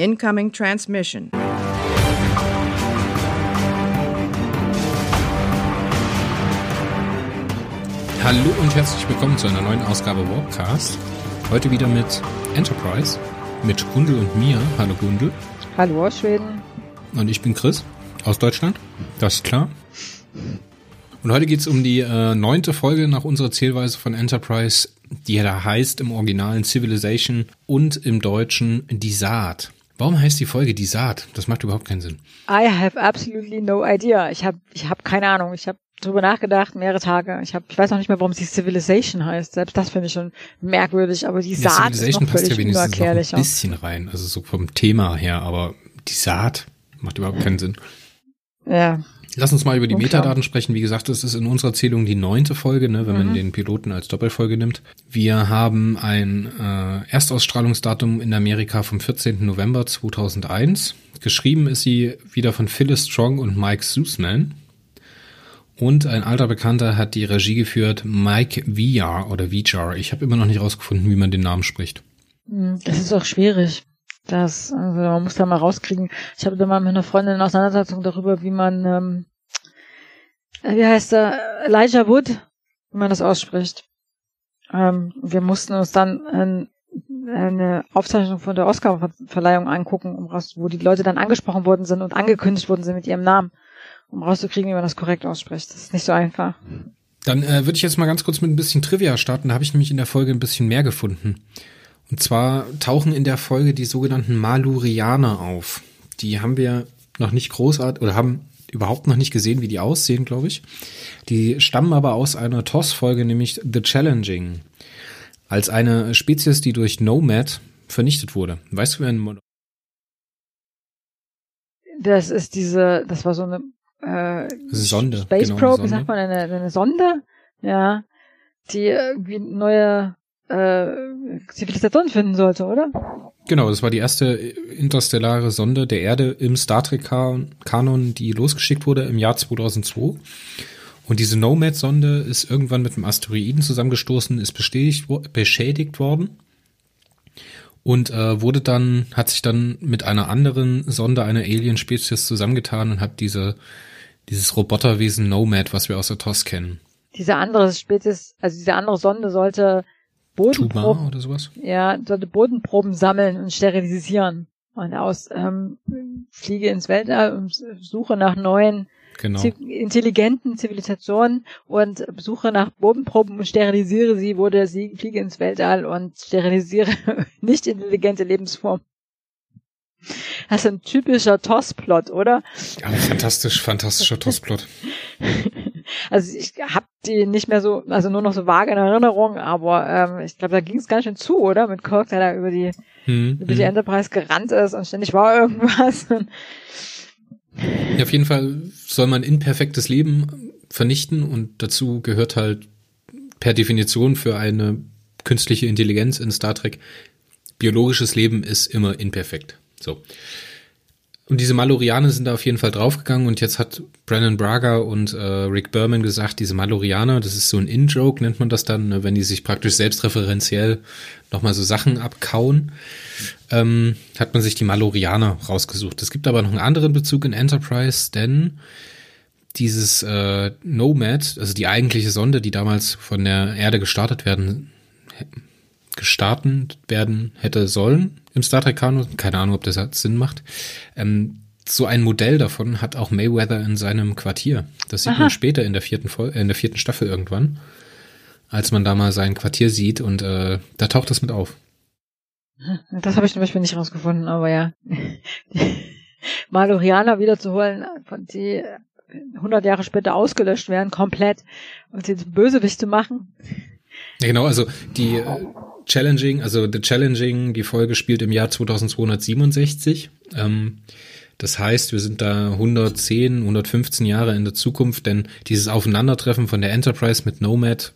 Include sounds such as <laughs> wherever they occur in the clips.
Incoming transmission. Hallo und herzlich willkommen zu einer neuen Ausgabe Warpcast. Heute wieder mit Enterprise, mit Gundel und mir. Hallo Gundel. Hallo aus Schweden. Und ich bin Chris aus Deutschland. Das ist klar. Und heute geht's um die äh, neunte Folge nach unserer Zählweise von Enterprise, die da heißt im Originalen Civilization und im Deutschen Die Saat. Warum heißt die Folge Die Saat? Das macht überhaupt keinen Sinn. I have absolutely no idea. Ich habe ich hab keine Ahnung. Ich habe drüber nachgedacht, mehrere Tage. Ich, hab, ich weiß noch nicht mehr, warum sie Civilization heißt. Selbst das finde ich schon merkwürdig, aber die Ja, Saat ist Civilization noch passt ja wenigstens noch ein bisschen rein, also so vom Thema her, aber die Saat macht überhaupt keinen Sinn. Ja, Lass uns mal über die Unklar. Metadaten sprechen. Wie gesagt, das ist in unserer Zählung die neunte Folge, ne, wenn Mhm. man den Piloten als Doppelfolge nimmt. Wir haben ein äh, Erstausstrahlungsdatum in Amerika vom 14. November 2001. Geschrieben ist sie wieder von Phyllis Strong und Mike Sussman. Und ein alter Bekannter hat die Regie geführt, Mike Vijar oder Vijar. Ich habe immer noch nicht rausgefunden, wie man den Namen spricht. Hm, das ist auch schwierig. Das, also man muss da mal rauskriegen. Ich habe da mal mit einer Freundin eine Auseinandersetzung darüber, wie man, ähm, äh, wie heißt er, Elijah Wood, wie man das ausspricht. Ähm, wir mussten uns dann ein, eine Aufzeichnung von der Oscar-Verleihung angucken, um raus, wo die Leute dann angesprochen worden sind und angekündigt worden sind mit ihrem Namen, um rauszukriegen, wie man das korrekt ausspricht. Das ist nicht so einfach. Dann äh, würde ich jetzt mal ganz kurz mit ein bisschen Trivia starten. Da habe ich nämlich in der Folge ein bisschen mehr gefunden. Und zwar tauchen in der Folge die sogenannten Malurianer auf. Die haben wir noch nicht großartig oder haben überhaupt noch nicht gesehen, wie die aussehen, glaube ich. Die stammen aber aus einer TOS-Folge, nämlich The Challenging. Als eine Spezies, die durch Nomad vernichtet wurde. Weißt du, wer ein Mo- Das ist diese, das war so eine äh, Sonde, Space genau, Probe, wie Sonde. sagt man, eine, eine Sonde, ja, die irgendwie neue äh, Zivilisation finden sollte, oder? Genau, das war die erste interstellare Sonde der Erde im Star Trek Kanon, die losgeschickt wurde im Jahr 2002. Und diese Nomad-Sonde ist irgendwann mit einem Asteroiden zusammengestoßen, ist beschädigt worden und äh, wurde dann, hat sich dann mit einer anderen Sonde einer Alien-Spezies zusammengetan und hat diese, dieses Roboterwesen Nomad, was wir aus der TOS kennen. Diese andere Spezies, also diese andere Sonde sollte Tuba Bodenproben, oder sowas? ja, sollte Bodenproben sammeln und sterilisieren. Und aus ähm, Fliege ins Weltall und Suche nach neuen Genau. Intelligenten Zivilisationen und suche nach Bodenproben und sterilisiere sie, wurde sie, fliege ins Weltall und sterilisiere <laughs> nicht intelligente Lebensformen. Das ist ein typischer TOS-Plot, oder? Ja, fantastisch, fantastischer TOS-Plot. <laughs> Also ich habe die nicht mehr so, also nur noch so vage in Erinnerung, aber ähm, ich glaube, da ging es ganz schön zu, oder? Mit Kirk, der da über die, Hm, über die hm. Enterprise gerannt ist und ständig war irgendwas. <laughs> Ja, auf jeden Fall soll man imperfektes Leben vernichten und dazu gehört halt per Definition für eine künstliche Intelligenz in Star Trek, biologisches Leben ist immer imperfekt. So. Und diese Malorianer sind da auf jeden Fall draufgegangen und jetzt hat Brennan Braga und äh, Rick Berman gesagt, diese Malorianer, das ist so ein In-Joke, nennt man das dann, ne, wenn die sich praktisch selbstreferenziell nochmal so Sachen abkauen, ähm, hat man sich die Malorianer rausgesucht. Es gibt aber noch einen anderen Bezug in Enterprise, denn dieses äh, Nomad, also die eigentliche Sonde, die damals von der Erde gestartet werden, gestartet werden hätte sollen im Star Trek Kanon, keine Ahnung, ob das Sinn macht. Ähm, so ein Modell davon hat auch Mayweather in seinem Quartier. Das sieht Aha. man später in der vierten Fol äh, in der vierten Staffel irgendwann, als man da mal sein Quartier sieht und äh, da taucht das mit auf. Das habe ich zum Beispiel nicht rausgefunden, aber ja. <laughs> Malorianer wiederzuholen, von die 100 Jahre später ausgelöscht werden, komplett, und sie zum Bösewicht zu machen. Ja, genau, also die äh, Challenging, also The Challenging, die Folge spielt im Jahr 2267. Ähm, das heißt, wir sind da 110, 115 Jahre in der Zukunft, denn dieses Aufeinandertreffen von der Enterprise mit Nomad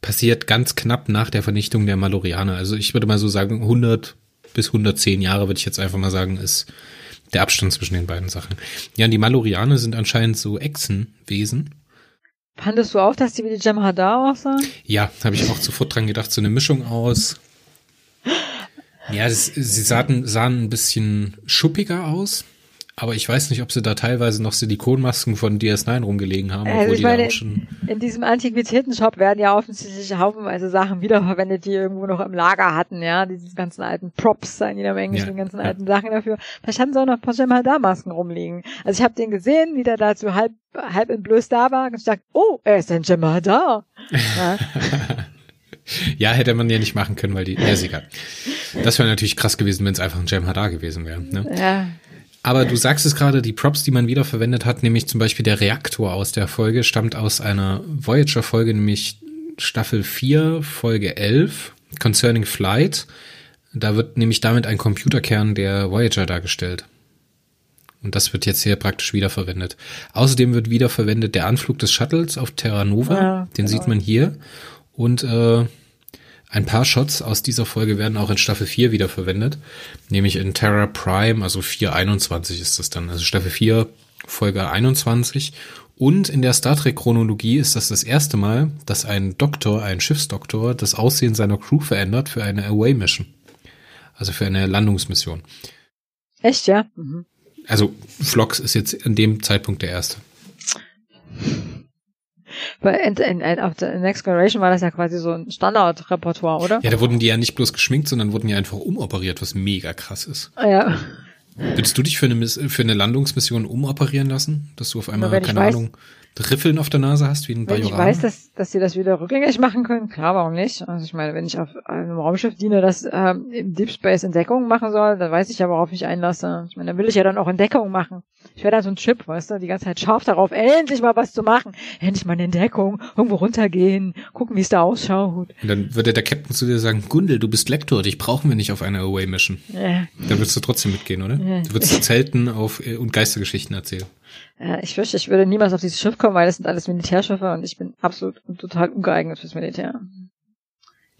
passiert ganz knapp nach der Vernichtung der Malorianer. Also ich würde mal so sagen, 100 bis 110 Jahre, würde ich jetzt einfach mal sagen, ist der Abstand zwischen den beiden Sachen. Ja, und die Malorianer sind anscheinend so Echsenwesen. Fandest du auch, dass die wie die Jem'Hadar aussahen? Ja, habe ich auch sofort dran gedacht, so eine Mischung aus Ja, das, sie sahen, sahen ein bisschen schuppiger aus. Aber ich weiß nicht, ob sie da teilweise noch Silikonmasken von DS9 rumgelegen haben, also obwohl ich die meine, da auch schon. In diesem Antiquitätenshop werden ja offensichtlich haufenweise Sachen wiederverwendet, die irgendwo noch im Lager hatten, ja. Diese ganzen alten Props, sagen die da im Englischen, Ja, die ganzen ja. alten Sachen dafür. Vielleicht hatten sie auch noch ein paar Masken rumliegen. Also ich habe den gesehen, wie der da so halb, halb entblößt da war. Und ich dachte, oh, er ist ein Jemada. Ja. <laughs> Ja, hätte man ja nicht machen können, weil die. Ja, ist egal. Das wäre natürlich krass gewesen, wenn es einfach ein Jam Hadar gewesen wäre. Ne? ja. Aber du sagst es gerade, die Props, die man wiederverwendet hat, nämlich zum Beispiel der Reaktor aus der Folge, stammt aus einer Voyager-Folge, nämlich Staffel 4, Folge 11, Concerning Flight. Da wird nämlich damit ein Computerkern der Voyager dargestellt. Und das wird jetzt hier praktisch wiederverwendet. Außerdem wird wiederverwendet der Anflug des Shuttles auf Terra Nova. Ja, Den genau. sieht man hier. Und äh, ein paar Shots aus dieser Folge werden auch in Staffel 4 wiederverwendet. Nämlich in Terra Prime, also 421 ist das dann. Also Staffel 4, Folge 21. Und in der Star Trek Chronologie ist das das erste Mal, dass ein Doktor, ein Schiffsdoktor, das Aussehen seiner Crew verändert für eine Away Mission. Also für eine Landungsmission. Echt, ja? Mhm. Also Flox ist jetzt an dem Zeitpunkt der erste. Bei in, in, in, auf der Next Generation war das ja quasi so ein Standardrepertoire, oder? Ja, da wurden die ja nicht bloß geschminkt, sondern wurden ja einfach umoperiert, was mega krass ist. Ja. Würdest du dich für eine, für eine Landungsmission umoperieren lassen? Dass du auf einmal, keine weiß- Ahnung, Riffeln auf der Nase hast, wie ein Wenn ich weiß, dass, dass sie das wieder rückgängig machen können, klar, warum nicht? Also ich meine, wenn ich auf einem Raumschiff diene, das ähm, im Deep Space Entdeckung machen soll, dann weiß ich ja, worauf ich einlasse. Ich meine, dann will ich ja dann auch Entdeckung machen. Ich wäre dann so ein Chip, weißt du, die ganze Zeit scharf darauf, endlich mal was zu machen. Endlich mal eine Entdeckung, irgendwo runtergehen, gucken, wie es da ausschaut. Und dann würde der Captain zu dir sagen, Gundel, du bist Lektor, dich brauchen wir nicht auf einer Away-Mission. Ja. Dann würdest du trotzdem mitgehen, oder? Ja. Du würdest Zelten auf äh, und Geistergeschichten erzählen. Ja, ich fürchte, ich würde niemals auf dieses Schiff kommen, weil das sind alles Militärschiffe und ich bin absolut und total ungeeignet fürs Militär.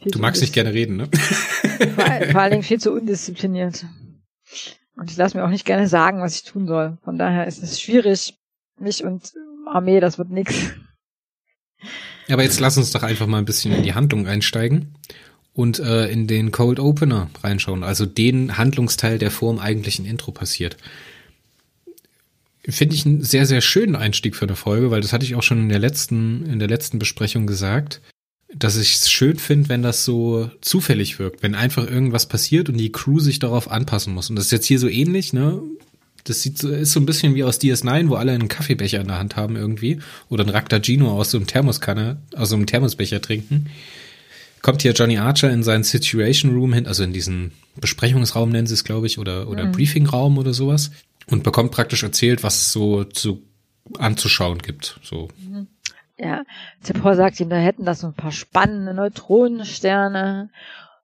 Viel Du magst nicht gerne reden, ne? Vor, vor allen Dingen viel zu <laughs> undiszipliniert. Und ich lasse mir auch nicht gerne sagen, was ich tun soll. Von daher ist es schwierig. Mich und Armee, das wird nix. Aber jetzt lass uns doch einfach mal ein bisschen in die Handlung einsteigen und äh, in den Cold Opener reinschauen, also den Handlungsteil, der vor dem eigentlichen Intro passiert. Finde ich einen sehr, sehr schönen Einstieg für eine Folge, weil das hatte ich auch schon in der letzten, in der letzten Besprechung gesagt, dass ich es schön finde, wenn das so zufällig wirkt, wenn einfach irgendwas passiert und die Crew sich darauf anpassen muss. Und das ist jetzt hier so ähnlich, ne? Das sieht so, ist so ein bisschen wie aus DS9, wo alle einen Kaffeebecher in der Hand haben irgendwie. Oder ein Raktagino aus so einem Thermoskanne, aus so einem Thermosbecher trinken. Kommt hier Johnny Archer in seinen Situation Room hin, also in diesen Besprechungsraum nennen sie es, glaube ich, oder, oder Briefingraum oder sowas. Und bekommt praktisch erzählt, was es so zu anzuschauen gibt. So. Ja, Zipor sagt ihm, da hätten das so ein paar spannende Neutronensterne.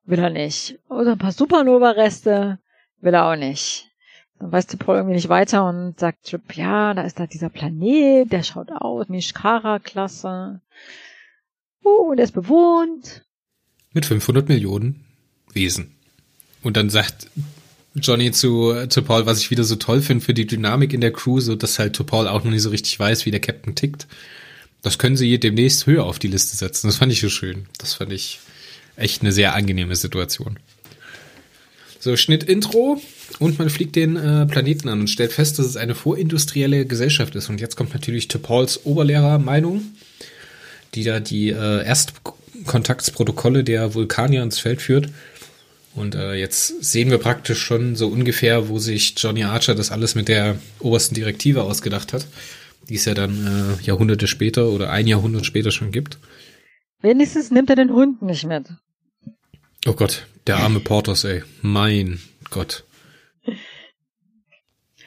Will er nicht. Oder ein paar Supernova-Reste. Will er auch nicht. Dann weiß Zipor irgendwie nicht weiter und sagt Trip, ja, da ist da dieser Planet, der schaut aus, Mishkara-Klasse. Uh, der ist bewohnt. Mit 500 Millionen Wesen. Und dann sagt Johnny zu, zu Paul, was ich wieder so toll finde für die Dynamik in der Crew, so dass halt Paul auch noch nicht so richtig weiß, wie der Captain tickt. Das können sie demnächst höher auf die Liste setzen. Das fand ich so schön. Das fand ich echt eine sehr angenehme Situation. So, Schnitt Intro und man fliegt den äh, Planeten an und stellt fest, dass es eine vorindustrielle Gesellschaft ist. Und jetzt kommt natürlich T. Pauls Oberlehrer-Meinung, die da die äh, Erstkontaktsprotokolle der Vulkanier ins Feld führt. Und äh, jetzt sehen wir praktisch schon so ungefähr, wo sich Johnny Archer das alles mit der obersten Direktive ausgedacht hat, die es ja dann äh, Jahrhunderte später oder ein Jahrhundert später schon gibt. Wenigstens nimmt er den Hund nicht mit. Oh Gott, der arme Portos, ey. Mein Gott. <laughs>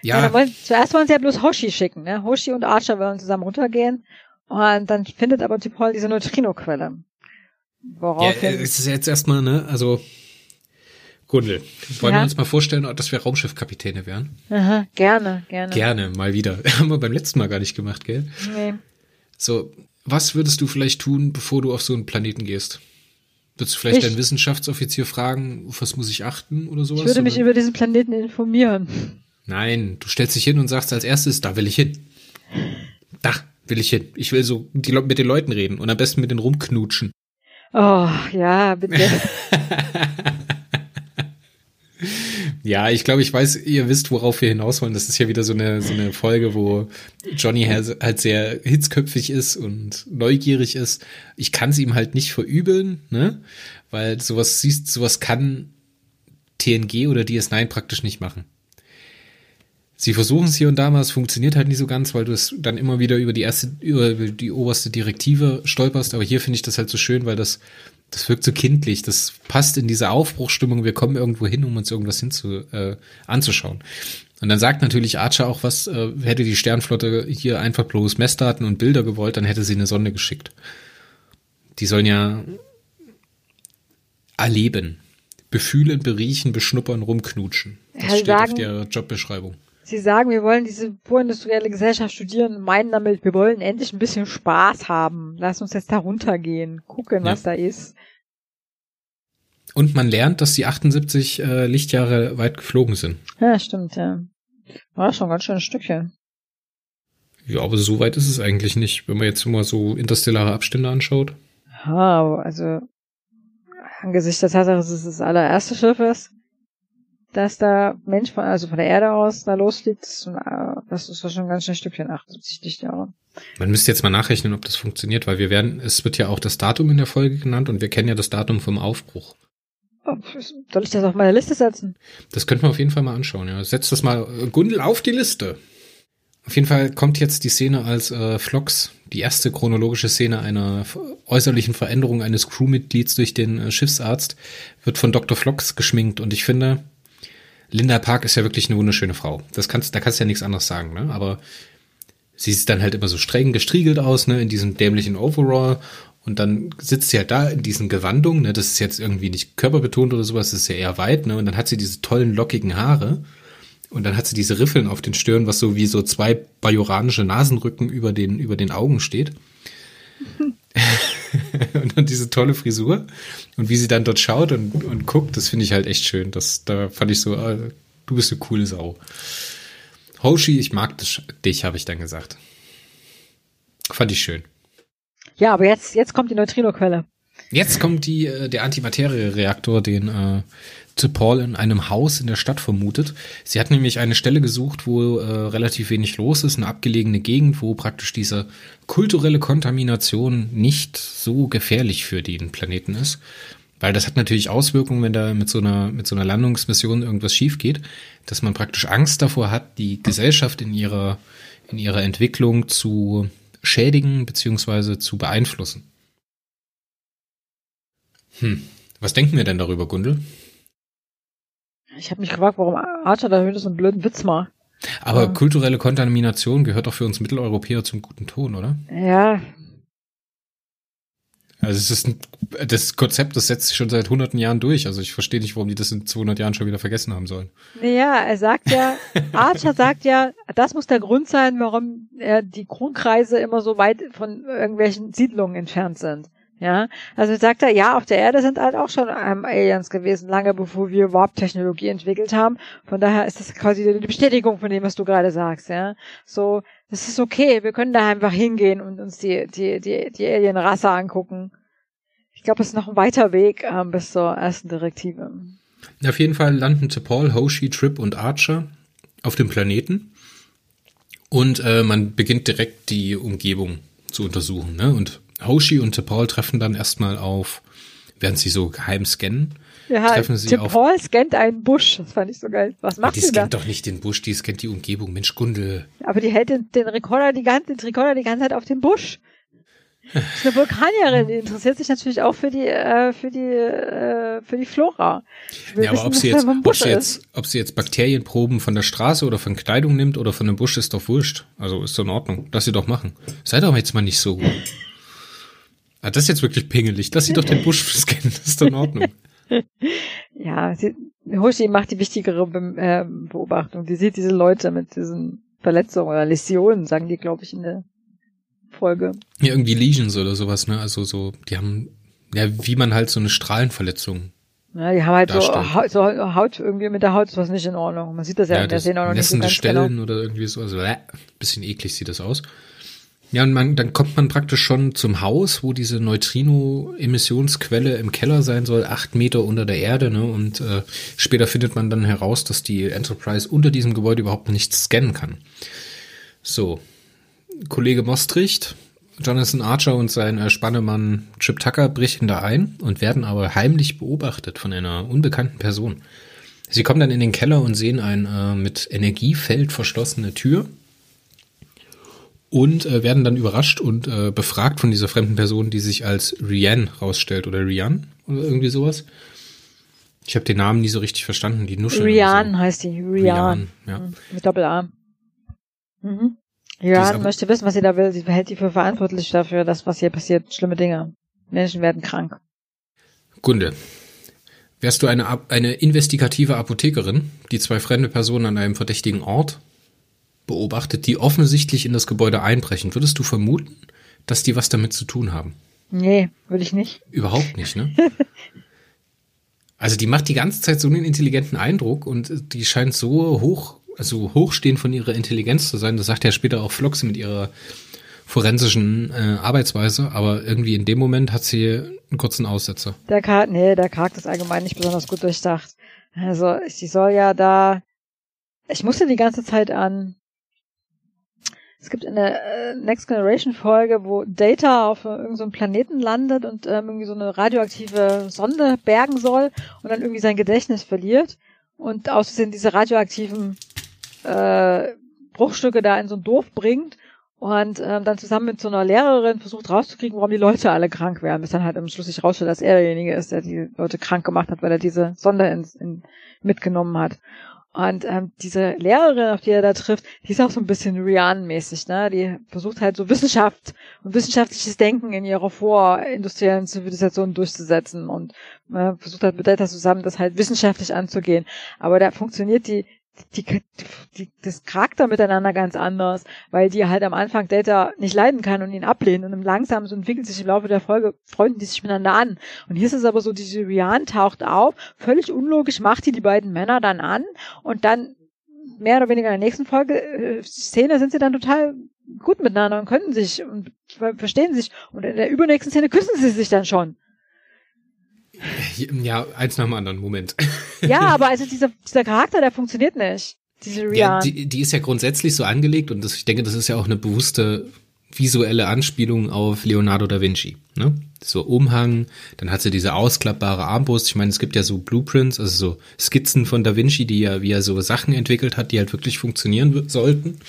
Ja, Ja, wollen, zuerst wollen sie ja bloß Hoshi schicken, ne? Hoshi und Archer wollen zusammen runtergehen. Und dann findet aber Tipol diese Neutrino-Quelle. ja Woraufhin, es ist jetzt erstmal, ne, also Gundel, wollen Ja. wir uns mal vorstellen, dass wir Raumschiffkapitäne wären? Aha, gerne, gerne. Gerne, mal wieder. <laughs> Haben wir beim letzten Mal gar nicht gemacht, gell? Nee. So, was würdest du vielleicht tun, bevor du auf so einen Planeten gehst? Würdest du vielleicht Ich- deinen Wissenschaftsoffizier fragen, auf was muss ich achten oder sowas? Ich würde mich oder? über diesen Planeten informieren. Nein, du stellst dich hin und sagst als erstes, da will ich hin. Da will ich hin. Ich will so die, mit den Leuten reden und am besten mit denen rumknutschen. Oh, ja, bitte. <laughs> Ja, ich glaube, ich weiß, ihr wisst, worauf wir hinaus wollen. Das ist ja wieder so eine, so eine Folge, wo Johnny halt sehr hitzköpfig ist und neugierig ist. Ich kann es ihm halt nicht verübeln, ne? Weil sowas siehst, sowas kann TNG oder DS9 praktisch nicht machen. Sie versuchen es hier und da mal, es funktioniert halt nicht so ganz, weil du es dann immer wieder über die erste, über die oberste Direktive stolperst. Aber hier finde ich das halt so schön, weil das das wirkt so kindlich, das passt in diese Aufbruchstimmung, wir kommen irgendwo hin, um uns irgendwas hinzu, äh, anzuschauen. Und dann sagt natürlich Archer auch was, äh, hätte die Sternflotte hier einfach bloß Messdaten und Bilder gewollt, dann hätte sie eine Sonde geschickt. Die sollen ja erleben, befühlen, beriechen, beschnuppern, rumknutschen. Das ja, steht sagen, auf der Jobbeschreibung. Sie sagen, wir wollen diese vorindustrielle Gesellschaft studieren und meinen damit, wir wollen endlich ein bisschen Spaß haben. Lass uns jetzt da runtergehen, gucken, ja. was da ist. Und man lernt, dass die 78 äh, Lichtjahre weit geflogen sind. Ja, stimmt, ja. War schon ganz schön ein Stückchen. Ja, aber so weit ist es eigentlich nicht, wenn man jetzt immer so interstellare Abstände anschaut. Ja, also angesichts der Tatsache, dass es das allererste Schiff ist, dass da Mensch von, also von der Erde aus da losfliegt, das ist schon ganz schön ein Stückchen, 78 Lichtjahre. Man müsste jetzt mal nachrechnen, ob das funktioniert, weil wir werden, es wird ja auch das Datum in der Folge genannt und wir kennen ja das Datum vom Aufbruch. Soll ich das auf meine Liste setzen? Das könnten wir auf jeden Fall mal anschauen, ja. Setz das mal, äh, Gundel, auf die Liste. Auf jeden Fall kommt jetzt die Szene als äh, Flox, die erste chronologische Szene einer äußerlichen Veränderung eines Crewmitglieds durch den äh, Schiffsarzt, wird von Dr. Flox geschminkt und ich finde, Linda Park ist ja wirklich eine wunderschöne Frau. Das kannst, da kannst du ja nichts anderes sagen, ne? Aber sie sieht dann halt immer so streng gestriegelt aus, ne, in diesem dämlichen Overall. Und dann sitzt sie halt da in diesen Gewandungen, ne, das ist jetzt irgendwie nicht körperbetont oder sowas, das ist ja eher weit, ne, und dann hat sie diese tollen lockigen Haare. Und dann hat sie diese Riffeln auf den Stirn, was so wie so zwei bajoranische Nasenrücken über den, über den Augen steht. <laughs> und dann diese tolle Frisur und wie sie dann dort schaut und, und guckt, das finde ich halt echt schön. Das, da fand ich so, äh, du bist eine coole Sau. Hoshi, ich mag dich, habe ich dann gesagt. Fand ich schön. Ja, aber jetzt, jetzt kommt die Neutrino-Quelle. Jetzt kommt die, äh, der Antimaterie-Reaktor, den äh, zu Paul in einem Haus in der Stadt vermutet. Sie hat nämlich eine Stelle gesucht, wo äh, relativ wenig los ist, eine abgelegene Gegend, wo praktisch diese kulturelle Kontamination nicht so gefährlich für den Planeten ist. Weil das hat natürlich Auswirkungen, wenn da mit so einer, mit so einer Landungsmission irgendwas schief geht, dass man praktisch Angst davor hat, die Gesellschaft in ihrer, in ihrer Entwicklung zu schädigen beziehungsweise zu beeinflussen. Hm. Was denken wir denn darüber, Gundel? Ich habe mich gefragt, warum Archer da so einen blöden Witz macht. Aber ja. kulturelle Kontamination gehört doch für uns Mitteleuropäer zum guten Ton, oder? Ja. Also es ist ein, das Konzept, das setzt sich schon seit hunderten Jahren durch. Also ich verstehe nicht, warum die das in 200 Jahren schon wieder vergessen haben sollen. Naja, er sagt ja, <laughs> Archer sagt ja, das muss der Grund sein, warum er die Grundkreise immer so weit von irgendwelchen Siedlungen entfernt sind. Ja, also sagt er, ja, auf der Erde sind halt auch schon ähm, Aliens gewesen, lange bevor wir Warp-Technologie entwickelt haben. Von daher ist das quasi die Bestätigung von dem, was du gerade sagst, ja. So, das ist okay, wir können da einfach hingehen und uns die, die, die, die Alien-Rasse angucken. Ich glaube, es ist noch ein weiter Weg ähm, bis zur ersten Direktive. Auf jeden Fall landen Paul, Hoshi, Trip und Archer auf dem Planeten. Und äh, man beginnt direkt die Umgebung zu untersuchen, ne? Und Hoshi und Paul treffen dann erstmal auf, während sie so geheim scannen. Ja, treffen sie auf, Paul scannt einen Busch. Das fand ich so geil. Was macht ja, die scannt doch nicht den Busch, die scannt die Umgebung. Mensch, Gundel. Aber die hält den, den Rekorder die ganze, den Rekorder die ganze Zeit auf den Busch. Das ist eine Vulkanierin, die interessiert sich natürlich auch für die, äh, für die, äh, für die Flora. Ja, aber ob sie, jetzt, ob, sie jetzt, ob sie jetzt Bakterienproben von der Straße oder von Kleidung nimmt oder von einem Busch, ist doch wurscht. Also ist doch in Ordnung. Lass sie doch machen. Sei doch jetzt mal nicht so. Ah, das ist jetzt wirklich pingelig. Lass sie doch den Busch scannen, das ist doch in Ordnung. <laughs> ja, sie, Hoshi macht die wichtigere Be äh, Beobachtung. Die sieht diese Leute mit diesen Verletzungen oder Läsionen, sagen die, glaube ich, in der Folge. Ja, irgendwie Lesions oder sowas, ne? Also so, die haben, ja, wie man halt so eine Strahlenverletzung. Ja, die haben halt so, Haut, so Haut, irgendwie mit der Haut ist was nicht in Ordnung. Man sieht das ja, ja in der Szene auch noch nicht so ganz Stellen genau. oder irgendwie so, also äh, bisschen eklig sieht das aus. Ja, und man, dann kommt man praktisch schon zum Haus, wo diese Neutrino-Emissionsquelle im Keller sein soll, acht Meter unter der Erde. Ne? Und äh, später findet man dann heraus, dass die Enterprise unter diesem Gebäude überhaupt nichts scannen kann. So, Kollege Mostricht, Jonathan Archer und sein äh, Spannemann Chip Tucker brechen da ein und werden aber heimlich beobachtet von einer unbekannten Person. Sie kommen dann in den Keller und sehen eine äh, mit Energiefeld verschlossene Tür und äh, werden dann überrascht und äh, befragt von dieser fremden Person, die sich als Rian rausstellt oder Rian oder irgendwie sowas. Ich habe den Namen nie so richtig verstanden, die Nuschel. Rian so. heißt die, Rian. Rian ja. Mhm. Mit Doppel-A. Mhm. Rian möchte wissen, was sie da will. Sie hält die für verantwortlich dafür, dass was hier passiert. Schlimme Dinge. Menschen werden krank. Gunde, wärst du eine, eine investigative Apothekerin, die zwei fremde Personen an einem verdächtigen Ort beobachtet, die offensichtlich in das Gebäude einbrechen, würdest du vermuten, dass die was damit zu tun haben? Nee, würde ich nicht. Überhaupt nicht, ne? <laughs> also die macht die ganze Zeit so einen intelligenten Eindruck und die scheint so hoch, also hochstehend von ihrer Intelligenz zu sein. Das sagt ja später auch Floxy mit ihrer forensischen äh, Arbeitsweise, aber irgendwie in dem Moment hat sie einen kurzen Aussetzer. Der Charakter, nee, der Charakter ist allgemein nicht besonders gut durchdacht. Also sie soll ja da, ich musste die ganze Zeit an es gibt eine äh, Next Generation Folge, wo Data auf irgendeinem so Planeten landet und ähm, irgendwie so eine radioaktive Sonde bergen soll und dann irgendwie sein Gedächtnis verliert und Versehen diese radioaktiven äh, Bruchstücke da in so ein Dorf bringt und ähm, dann zusammen mit so einer Lehrerin versucht rauszukriegen, warum die Leute alle krank werden, bis dann halt im Schluss sich rausstellt, dass er derjenige ist, der die Leute krank gemacht hat, weil er diese Sonde ins, in, mitgenommen hat. Und ähm, diese Lehrerin, auf die er da trifft, die ist auch so ein bisschen Rian-mäßig, ne? Die versucht halt so Wissenschaft und wissenschaftliches Denken in ihrer vorindustriellen Zivilisation durchzusetzen und äh, versucht halt mit Data zusammen, das halt wissenschaftlich anzugehen. Aber da funktioniert die die, die, das Charakter miteinander ganz anders, weil die halt am Anfang Data nicht leiden kann und ihn ablehnt und langsam so entwickelt sich im Laufe der Folge, freunden die sich miteinander an. Und hier ist es aber so, diese Rian taucht auf, völlig unlogisch macht die die beiden Männer dann an und dann mehr oder weniger in der nächsten Folge äh, Szene sind sie dann total gut miteinander und können sich und verstehen sich und in der übernächsten Szene küssen sie sich dann schon. Ja, eins nach dem anderen, Moment. Ja, <laughs> aber also dieser, dieser Charakter, der funktioniert nicht. Diese Rian. Ja, die, die ist ja grundsätzlich so angelegt und das, ich denke, das ist ja auch eine bewusste visuelle Anspielung auf Leonardo da Vinci. Ne? So Umhang, dann hat sie diese ausklappbare Armbrust. Ich meine, es gibt ja so Blueprints, also so Skizzen von da Vinci, die ja, wie er so Sachen entwickelt hat, die halt wirklich funktionieren sollten.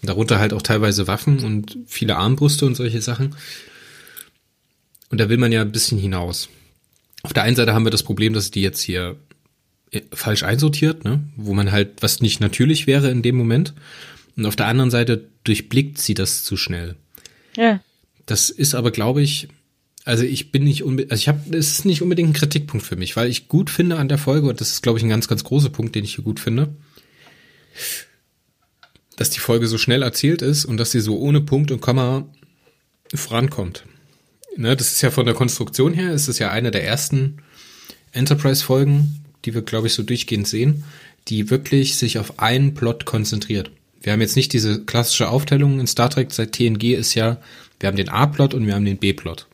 Und darunter halt auch teilweise Waffen und viele Armbrüste und solche Sachen. Und da will man ja ein bisschen hinaus. Auf der einen Seite haben wir das Problem, dass die jetzt hier äh, falsch einsortiert, ne? wo man halt, was nicht natürlich wäre in dem Moment. Und auf der anderen Seite durchblickt sie das zu schnell. Ja. Das ist aber, glaube ich, also ich bin nicht unbedingt, also ich habe, es ist nicht unbedingt ein Kritikpunkt für mich, weil ich gut finde an der Folge, und das ist, glaube ich, ein ganz, ganz großer Punkt, den ich hier gut finde, dass die Folge so schnell erzählt ist und dass sie so ohne Punkt und Komma vorankommt ne, das ist ja von der Konstruktion her, ist es ja eine der ersten Enterprise-Folgen, die wir, glaube ich, so durchgehend sehen, die wirklich sich auf einen Plot konzentriert. Wir haben jetzt nicht diese klassische Aufteilung in Star Trek seit TNG ist ja, wir haben den A-Plot und wir haben den B-Plot.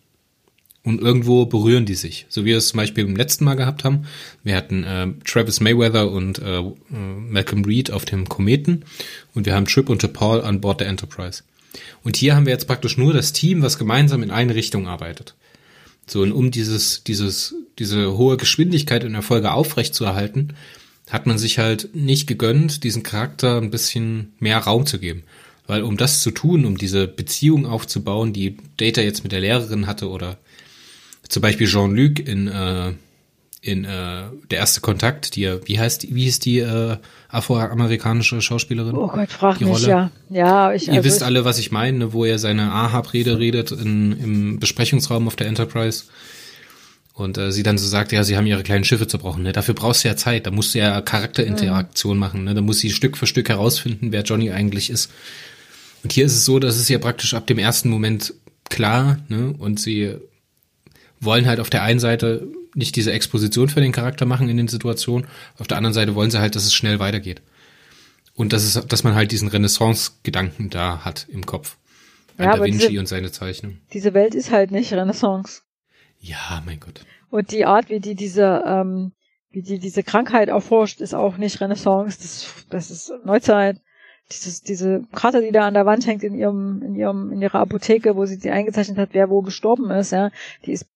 Und irgendwo berühren die sich. So wie wir es zum Beispiel beim letzten Mal gehabt haben. Wir hatten äh, Travis Mayweather und äh, äh Malcolm Reed auf dem Kometen und wir haben Trip und Paul an Bord der Enterprise. Und hier haben wir jetzt praktisch nur das Team, was gemeinsam in eine Richtung arbeitet. So, und um dieses, dieses, diese hohe Geschwindigkeit in der Folge aufrechtzuerhalten, hat man sich halt nicht gegönnt, diesen Charakter ein bisschen mehr Raum zu geben. Weil um das zu tun, um diese Beziehung aufzubauen, die Data jetzt mit der Lehrerin hatte oder zum Beispiel Jean-Luc in äh, in äh, der erste Kontakt, die wie heißt wie hieß die äh, afroamerikanische Schauspielerin? Oh Gott, frag mich Rolle? ja. Ja, ich Ihr also wisst ich, alle, was ich meine, ne, wo er seine Ahab-Rede redet in, im Besprechungsraum auf der Enterprise. Und äh, sie dann so sagt, ja, sie haben ihre kleinen Schiffe zerbrochen. Ne? Dafür brauchst du ja Zeit, da musst du ja Charakterinteraktion mhm. machen. Ne? Da muss sie Stück für Stück herausfinden, wer Johnny eigentlich ist. Und hier ist es so, dass es ja praktisch ab dem ersten Moment klar, ne? Und sie wollen halt auf der einen Seite nicht diese Exposition für den Charakter machen in den Situationen. Auf der anderen Seite wollen sie halt, dass es schnell weitergeht. Und dass es, dass man halt diesen Renaissance-Gedanken da hat im Kopf. an Ja, Da Vinci diese- und seine Zeichnung. Diese Welt ist halt nicht Renaissance. Ja, mein Gott. Und die Art, wie die diese, ähm, wie die diese Krankheit erforscht, ist auch nicht Renaissance. Das, das ist Neuzeit. Dieses, diese Karte, die da an der Wand hängt in ihrem, in ihrem, in ihrer Apotheke, wo sie sie eingezeichnet hat, wer wo gestorben ist, ja, die ist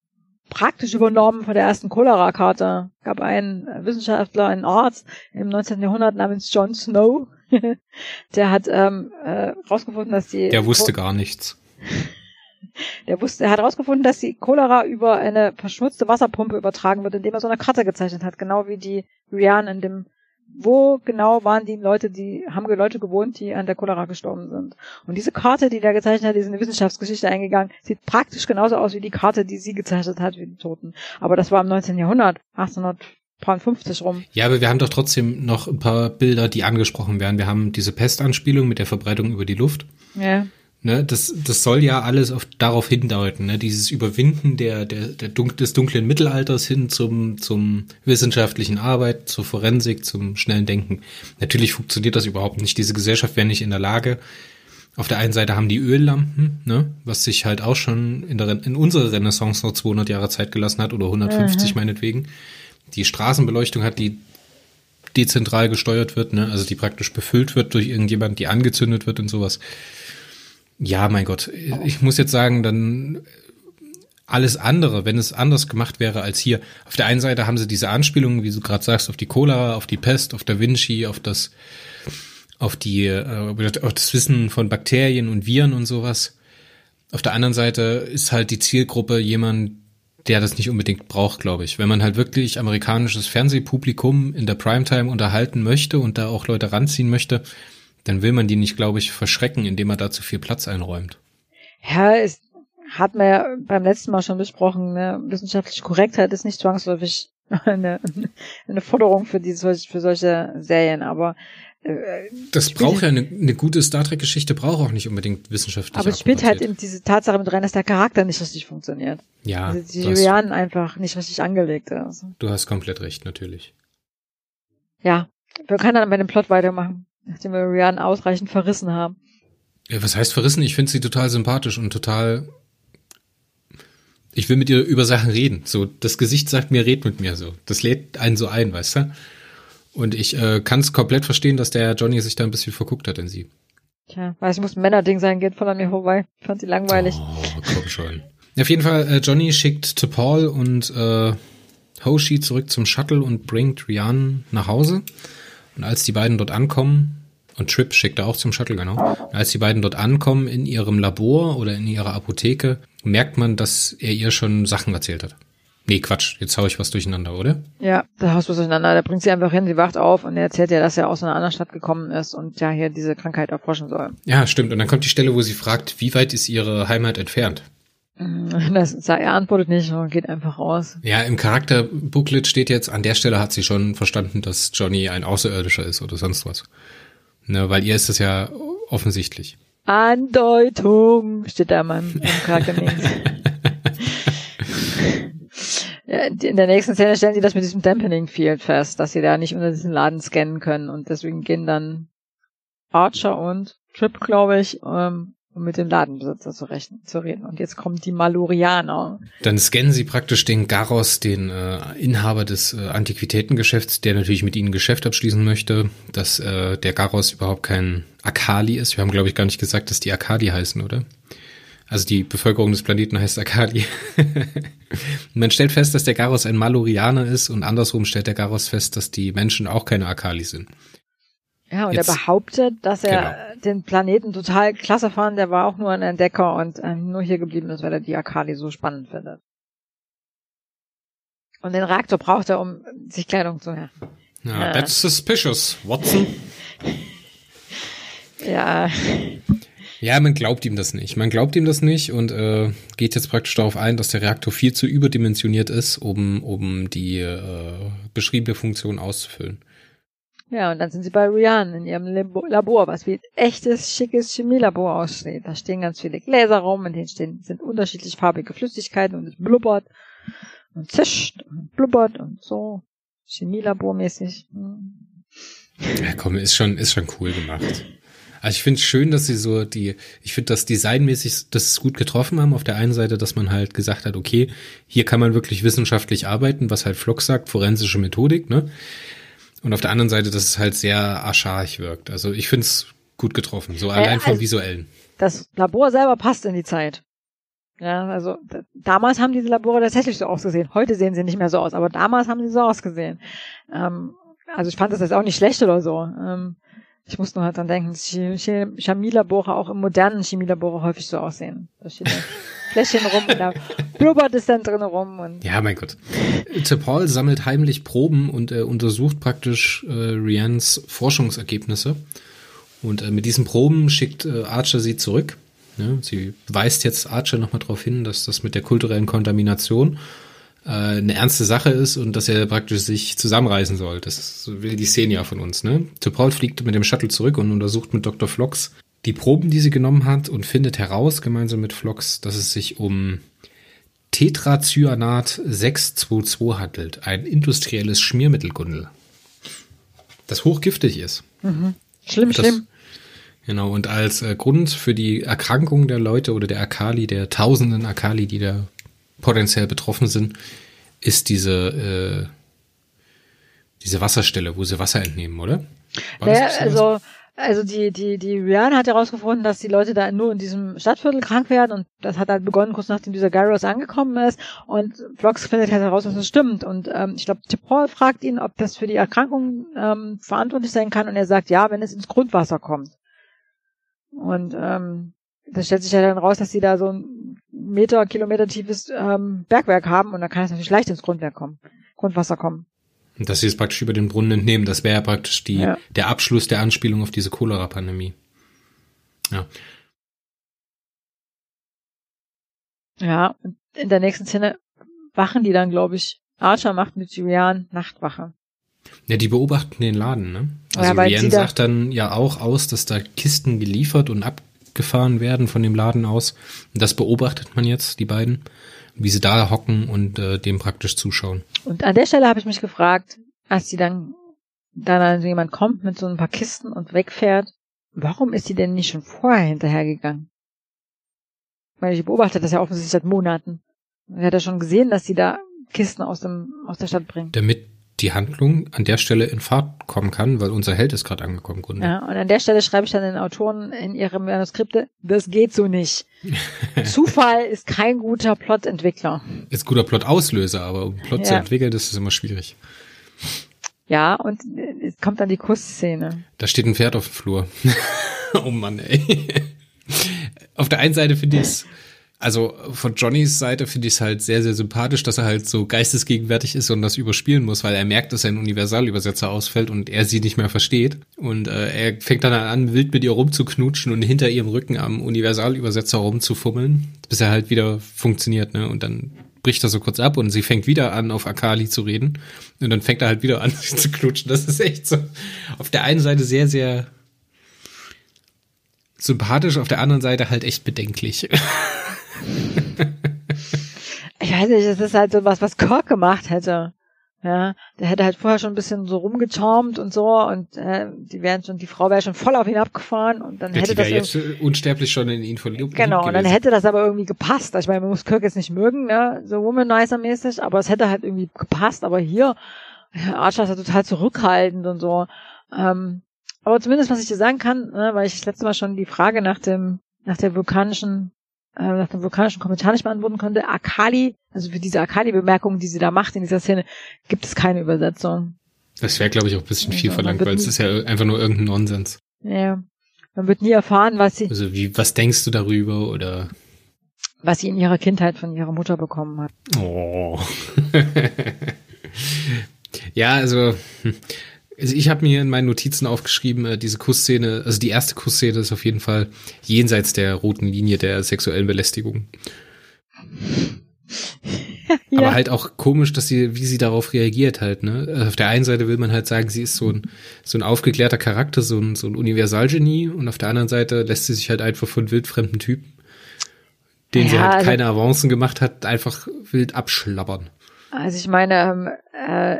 praktisch übernommen von der ersten Cholera-Karte. Gab einen Wissenschaftler, einen Arzt im 19. Jahrhundert namens John Snow. <laughs> der hat ähm, äh, rausgefunden, dass die Der wusste gar nichts. <laughs> der wusste, er hat herausgefunden, dass die Cholera über eine verschmutzte Wasserpumpe übertragen wird, indem er so eine Karte gezeichnet hat, genau wie die Rian in dem, wo genau waren die Leute, die, haben Leute gewohnt, die an der Cholera gestorben sind. Und diese Karte, die der gezeichnet hat, die ist in die Wissenschaftsgeschichte eingegangen, sieht praktisch genauso aus wie die Karte, die sie gezeichnet hat, wie die Toten. Aber das war im 19. Jahrhundert, 1850 rum. Ja, aber wir haben doch trotzdem noch ein paar Bilder, die angesprochen werden. Wir haben diese Pestanspielung mit der Verbreitung über die Luft. Ja. Ne, das, das soll ja alles auf, darauf hindeuten, ne? dieses Überwinden der, der, der dunk, des dunklen Mittelalters hin zum, zum wissenschaftlichen Arbeit, zur Forensik, zum schnellen Denken. Natürlich funktioniert das überhaupt nicht. Diese Gesellschaft wäre nicht in der Lage. Auf der einen Seite haben die Öllampen, ne? was sich halt auch schon in, der, in unserer Renaissance noch 200 Jahre Zeit gelassen hat oder 150 meinetwegen. Die Straßenbeleuchtung hat, die dezentral gesteuert wird, ne? also die praktisch befüllt wird durch irgendjemand, die angezündet wird und sowas. Ja, mein Gott, ich muss jetzt sagen, dann alles andere, wenn es anders gemacht wäre als hier. Auf der einen Seite haben sie diese Anspielungen, wie du gerade sagst, auf die Cholera, auf die Pest, auf Da Vinci, auf das, auf die, äh, auf das Wissen von Bakterien und Viren und sowas. Auf der anderen Seite ist halt die Zielgruppe jemand, der das nicht unbedingt braucht, glaube ich. Wenn man halt wirklich amerikanisches Fernsehpublikum in der Primetime unterhalten möchte und da auch Leute ranziehen möchte, dann will man die nicht, glaube ich, verschrecken, indem man da zu viel Platz einräumt. Ja, es hat man ja beim letzten Mal schon besprochen, ne? wissenschaftliche Korrektheit ist nicht zwangsläufig <laughs> eine, eine Forderung für diese für solche Serien, aber äh, Das braucht ja eine, eine gute Star Trek-Geschichte, braucht auch nicht unbedingt wissenschaftlich. aber es spielt halt eben diese Tatsache mit rein, dass der Charakter nicht richtig funktioniert. Ja, also die du hast, Julian einfach nicht richtig angelegt ist. du hast komplett recht, natürlich. Ja, wir können dann bei dem Plot weitermachen, nachdem wir Rian ausreichend verrissen haben. Ja, was heißt verrissen? Ich finde sie total sympathisch und total. Ich will mit ihr über Sachen reden. So, das Gesicht sagt mir, red mit mir so. Das lädt einen so ein, weißt du? Und ich äh, kann es komplett verstehen, dass der Johnny sich da ein bisschen verguckt hat in sie. Tja, weiß ich muss ein Männerding sein, geht voll an mir vorbei. Fand sie langweilig. Oh, komm schon. Auf jeden Fall, äh, Johnny schickt to Paul und äh, Hoshi zurück zum Shuttle und bringt Rian nach Hause. Und als die beiden dort ankommen, und Trip schickt er auch zum Shuttle, genau. Und als die beiden dort ankommen in ihrem Labor oder in ihrer Apotheke, merkt man, dass er ihr schon Sachen erzählt hat. Nee, Quatsch, jetzt hau ich was durcheinander, oder? Ja, da haust du was durcheinander. Der bringt sie einfach hin, sie wacht auf und er erzählt ihr, dass er aus einer anderen Stadt gekommen ist und ja hier diese Krankheit erforschen soll. Ja, stimmt. Und dann kommt die Stelle, wo sie fragt, wie weit ist ihre Heimat entfernt? Mhm, <laughs> Das, er antwortet nicht und geht einfach raus. Ja, im Charakterbooklet steht jetzt, an der Stelle hat sie schon verstanden, dass Johnny ein Außerirdischer ist oder sonst was. Ne, weil ihr ist das ja offensichtlich. Andeutung steht da mal im Charakter links. Ja, in der nächsten Szene stellen sie das mit diesem Dampening Field fest, dass sie da nicht unter diesen Laden scannen können und deswegen gehen dann Archer und Trip, glaube ich, ähm, um mit dem Ladenbesitzer zu, rechnen, zu reden. Und jetzt kommen die Malurianer. Dann scannen sie praktisch den Garros, den äh, Inhaber des äh, Antiquitätengeschäfts, der natürlich mit ihnen Geschäft abschließen möchte, dass äh, der Garros überhaupt kein Akali ist. Wir haben, glaube ich, gar nicht gesagt, dass die Akali heißen, oder? Also die Bevölkerung des Planeten heißt Akali. <laughs> Man stellt fest, dass der Garros ein Malurianer ist und andersrum stellt der Garros fest, dass die Menschen auch keine Akali sind. Ja, und Jetzt- er behauptet, dass er den Planeten total klasse fand. Der war auch nur ein Entdecker und ähm, nur hier geblieben ist, weil er die Akali so spannend findet. Und den Reaktor braucht er, um sich Kleidung zu her. Ja, Ja. that's suspicious, Watson. <laughs> Ja, Ja, man glaubt ihm das nicht. Man glaubt ihm das nicht und äh, geht jetzt praktisch darauf ein, dass der Reaktor viel zu überdimensioniert ist, um, um die äh, beschriebene Funktion auszufüllen. Ja, und dann sind sie bei Rian in ihrem Labo Labor, was wie ein echtes, schickes Chemielabor aussieht. Da stehen ganz viele Gläser rum, in denen stehen, sind unterschiedlich farbige Flüssigkeiten und es blubbert und zischt und blubbert und so. Chemielabormäßig. Hm. Ja, komm, ist schon, ist schon cool gemacht. Also ich finde es schön, dass sie so die, ich finde das designmäßig, das gut getroffen haben. Auf der einen Seite, dass man halt gesagt hat, okay, hier kann man wirklich wissenschaftlich arbeiten, was halt Flock sagt, forensische Methodik, ne? Und auf der anderen Seite, dass es halt sehr archaisch wirkt. Also ich finde es gut getroffen, so allein also, vom Visuellen. Das Labor selber passt in die Zeit. Ja, also damals haben diese Labore tatsächlich so ausgesehen. Heute sehen sie nicht mehr so aus, aber damals haben sie so ausgesehen. Ähm, also ich fand das jetzt auch nicht schlecht oder so. Ähm, ich muss nur halt dran denken, dass Chemielabore auch im modernen Chemielabore häufig so aussehen. Da steht ein <laughs> Fläschchen rum und da blubbert es dann drin rum. Und ja, mein Gott. Paul sammelt heimlich Proben und er untersucht praktisch äh, Rians Forschungsergebnisse. Und äh, mit diesen Proben schickt äh, Archer sie zurück. Ja, sie weist jetzt Archer nochmal darauf hin, dass das mit der kulturellen Kontamination äh, eine ernste Sache ist und dass er praktisch sich zusammenreißen soll. Das will die Szene ja von uns. Ne? Paul fliegt mit dem Shuttle zurück und untersucht mit Dr. Flox die Proben, die sie genommen hat und findet heraus, gemeinsam mit Flox, dass es sich um Tetracyanat 622 handelt, ein industrielles Schmiermittelgundel, das hochgiftig ist. Mhm. Schlimm, das, schlimm. Genau, und als äh, Grund für die Erkrankung der Leute oder der Akali, der tausenden Akali, die da potenziell betroffen sind, ist diese, äh, diese Wasserstelle, wo sie Wasser entnehmen, oder? War naja, also, also die, die, die Rihanna hat herausgefunden, dass die Leute da nur in diesem Stadtviertel krank werden und das hat halt begonnen, kurz nachdem dieser Gyros angekommen ist und Vlogs findet halt heraus, dass das stimmt und ähm, ich glaube, Paul fragt ihn, ob das für die Erkrankung ähm, verantwortlich sein kann und er sagt, ja, wenn es ins Grundwasser kommt. Und ähm, das stellt sich ja dann raus, dass sie da so ein Meter, Kilometer tiefes ähm, Bergwerk haben und da kann es natürlich leicht ins Grundwerk kommen, Grundwasser kommen. Und dass sie es praktisch über den Brunnen entnehmen, das wäre ja praktisch die, ja. der Abschluss der Anspielung auf diese Cholera-Pandemie. Ja. Ja, und in der nächsten Szene wachen die dann, glaube ich, Archer macht mit Julian Nachtwache. Ja, die beobachten den Laden, ne? Also ja, Rian sagt dann ja auch aus, dass da Kisten geliefert und ab gefahren werden von dem Laden aus. Und das beobachtet man jetzt, die beiden, wie sie da hocken und äh, dem praktisch zuschauen. Und an der Stelle habe ich mich gefragt, als die dann, dann also jemand kommt mit so ein paar Kisten und wegfährt, warum ist die denn nicht schon vorher hinterhergegangen? Weil ich beobachte das ja offensichtlich seit Monaten. Er hat ja schon gesehen, dass sie da Kisten aus dem aus der Stadt bringen. Damit die Handlung an der Stelle in Fahrt kommen kann, weil unser Held ist gerade angekommen. Grunde. Ja, und an der Stelle schreibe ich dann den Autoren in ihre Manuskripte, das geht so nicht. <laughs> Zufall ist kein guter Plotentwickler. Ist guter Plot-Auslöser, aber um Plot ja. zu entwickeln, das ist immer schwierig. Ja, und es kommt dann die Kussszene. Da steht ein Pferd auf dem Flur. <laughs> oh Mann, ey. auf der einen Seite finde ich es also von Johnnys Seite finde ich es halt sehr, sehr sympathisch, dass er halt so geistesgegenwärtig ist und das überspielen muss, weil er merkt, dass sein Universalübersetzer ausfällt und er sie nicht mehr versteht. Und äh, er fängt dann an, wild mit ihr rumzuknutschen und hinter ihrem Rücken am Universalübersetzer rumzufummeln, bis er halt wieder funktioniert, ne? Und dann bricht er so kurz ab und sie fängt wieder an, auf Akali zu reden. Und dann fängt er halt wieder an, <laughs> sich zu knutschen. Das ist echt so auf der einen Seite sehr, sehr sympathisch, auf der anderen Seite halt echt bedenklich. <laughs> ich weiß nicht, es ist halt so was, was Kork gemacht hätte. Ja, der hätte halt vorher schon ein bisschen so rumgecharmt und so und äh, die wären schon, die Frau wäre schon voll auf ihn abgefahren und dann ja, hätte das jetzt unsterblich schon in ihn verliebt. Genau, und dann hätte das aber irgendwie gepasst. Ich meine, man muss Kirk jetzt nicht mögen, ne, so Womanizer-mäßig, aber es hätte halt irgendwie gepasst. Aber hier, Archer ist ja total zurückhaltend und so. Ähm, aber zumindest, was ich dir sagen kann, ne, weil ich das letzte Mal schon die Frage nach dem, nach der vulkanischen äh, nach dem vulkanischen Kommentar nicht beantworten konnte. Akali, also für diese Akali-Bemerkung, die sie da macht in dieser Szene, gibt es keine Übersetzung. Das wäre, glaube ich, auch ein bisschen viel also, verlangt, weil es ist ja einfach nur irgendein Nonsens. Ja. Man wird nie erfahren, was sie. Also wie, was denkst du darüber oder? Was sie in ihrer Kindheit von ihrer Mutter bekommen hat. Oh. <laughs> ja, also hm. Also ich habe mir in meinen Notizen aufgeschrieben, äh, diese Kussszene, also die erste Kussszene ist auf jeden Fall jenseits der roten Linie der sexuellen Belästigung. <laughs> ja. Aber halt auch komisch, dass sie, wie sie darauf reagiert halt, ne? Auf der einen Seite will man halt sagen, sie ist so ein, so ein aufgeklärter Charakter, so ein, so ein Universalgenie und auf der anderen Seite lässt sie sich halt einfach von wildfremden Typen, denen ja, sie halt also, keine Avancen gemacht hat, einfach wild abschlabbern. Also ich meine, ähm, äh,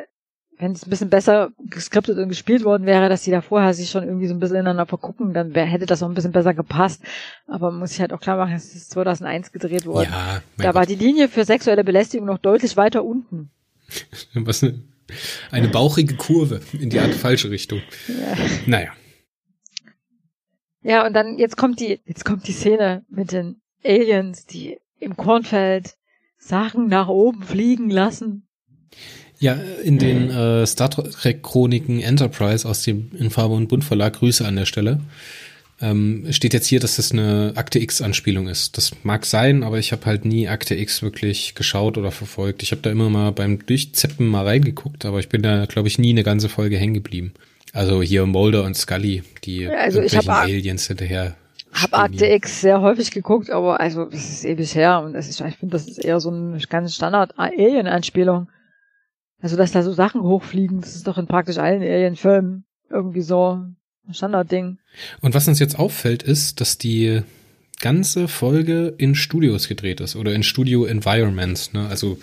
wenn es ein bisschen besser geskriptet und gespielt worden wäre, dass die da vorher sich schon irgendwie so ein bisschen ineinander vergucken, dann wär, hätte das auch ein bisschen besser gepasst. Aber man muss sich halt auch klar machen, es ist 2001 gedreht worden. Ja, da mein war Gott. die Linie für sexuelle Belästigung noch deutlich weiter unten. <laughs> Was eine, eine bauchige Kurve in die falsche Richtung. Ja. Naja. Ja, und dann, jetzt kommt die, jetzt kommt die Szene mit den Aliens, die im Kornfeld Sachen nach oben fliegen lassen. Ja, in den äh, Star Trek Chroniken Enterprise aus dem in Farbe und Bunt Verlag, Grüße an der Stelle, ähm, steht jetzt hier, dass das eine Akte X Anspielung ist. Das mag sein, aber ich habe halt nie Akte X wirklich geschaut oder verfolgt. Ich habe da immer mal beim Durchzeppen mal reingeguckt, aber ich bin da, glaube ich, nie eine ganze Folge hängen geblieben. Also hier Mulder und Scully, die Also ich irgendwelchen hab- Aliens hinterher. Hab. Akte X sehr häufig geguckt, aber also das ist ewig her und das ist, ich finde, das ist eher so eine ganz Standard Alien-Anspielung. Also dass da so Sachen hochfliegen, das ist doch in praktisch allen Alien-Filmen irgendwie so ein Standardding. Und was uns jetzt auffällt, ist, dass die ganze Folge in Studios gedreht ist oder in Studio Environments, ne? also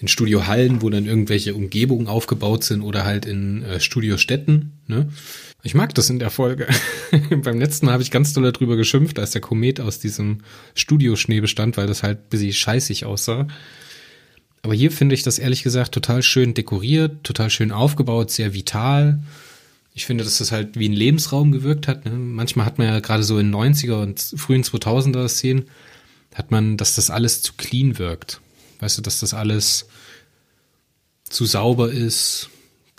in Studiohallen, wo dann irgendwelche Umgebungen aufgebaut sind oder halt in äh, Studiostätten. Ne? Ich mag das in der Folge. <laughs> Beim letzten Mal habe ich ganz doll darüber geschimpft, als der Komet aus diesem Studioschnee bestand, weil das halt ein bisschen scheißig aussah. Aber hier finde ich das ehrlich gesagt total schön dekoriert, total schön aufgebaut, sehr vital. Ich finde, dass das halt wie ein Lebensraum gewirkt hat. Ne? Manchmal hat man ja gerade so in 90er und frühen 2000er Szenen, hat man, dass das alles zu clean wirkt. Weißt du, dass das alles zu sauber ist,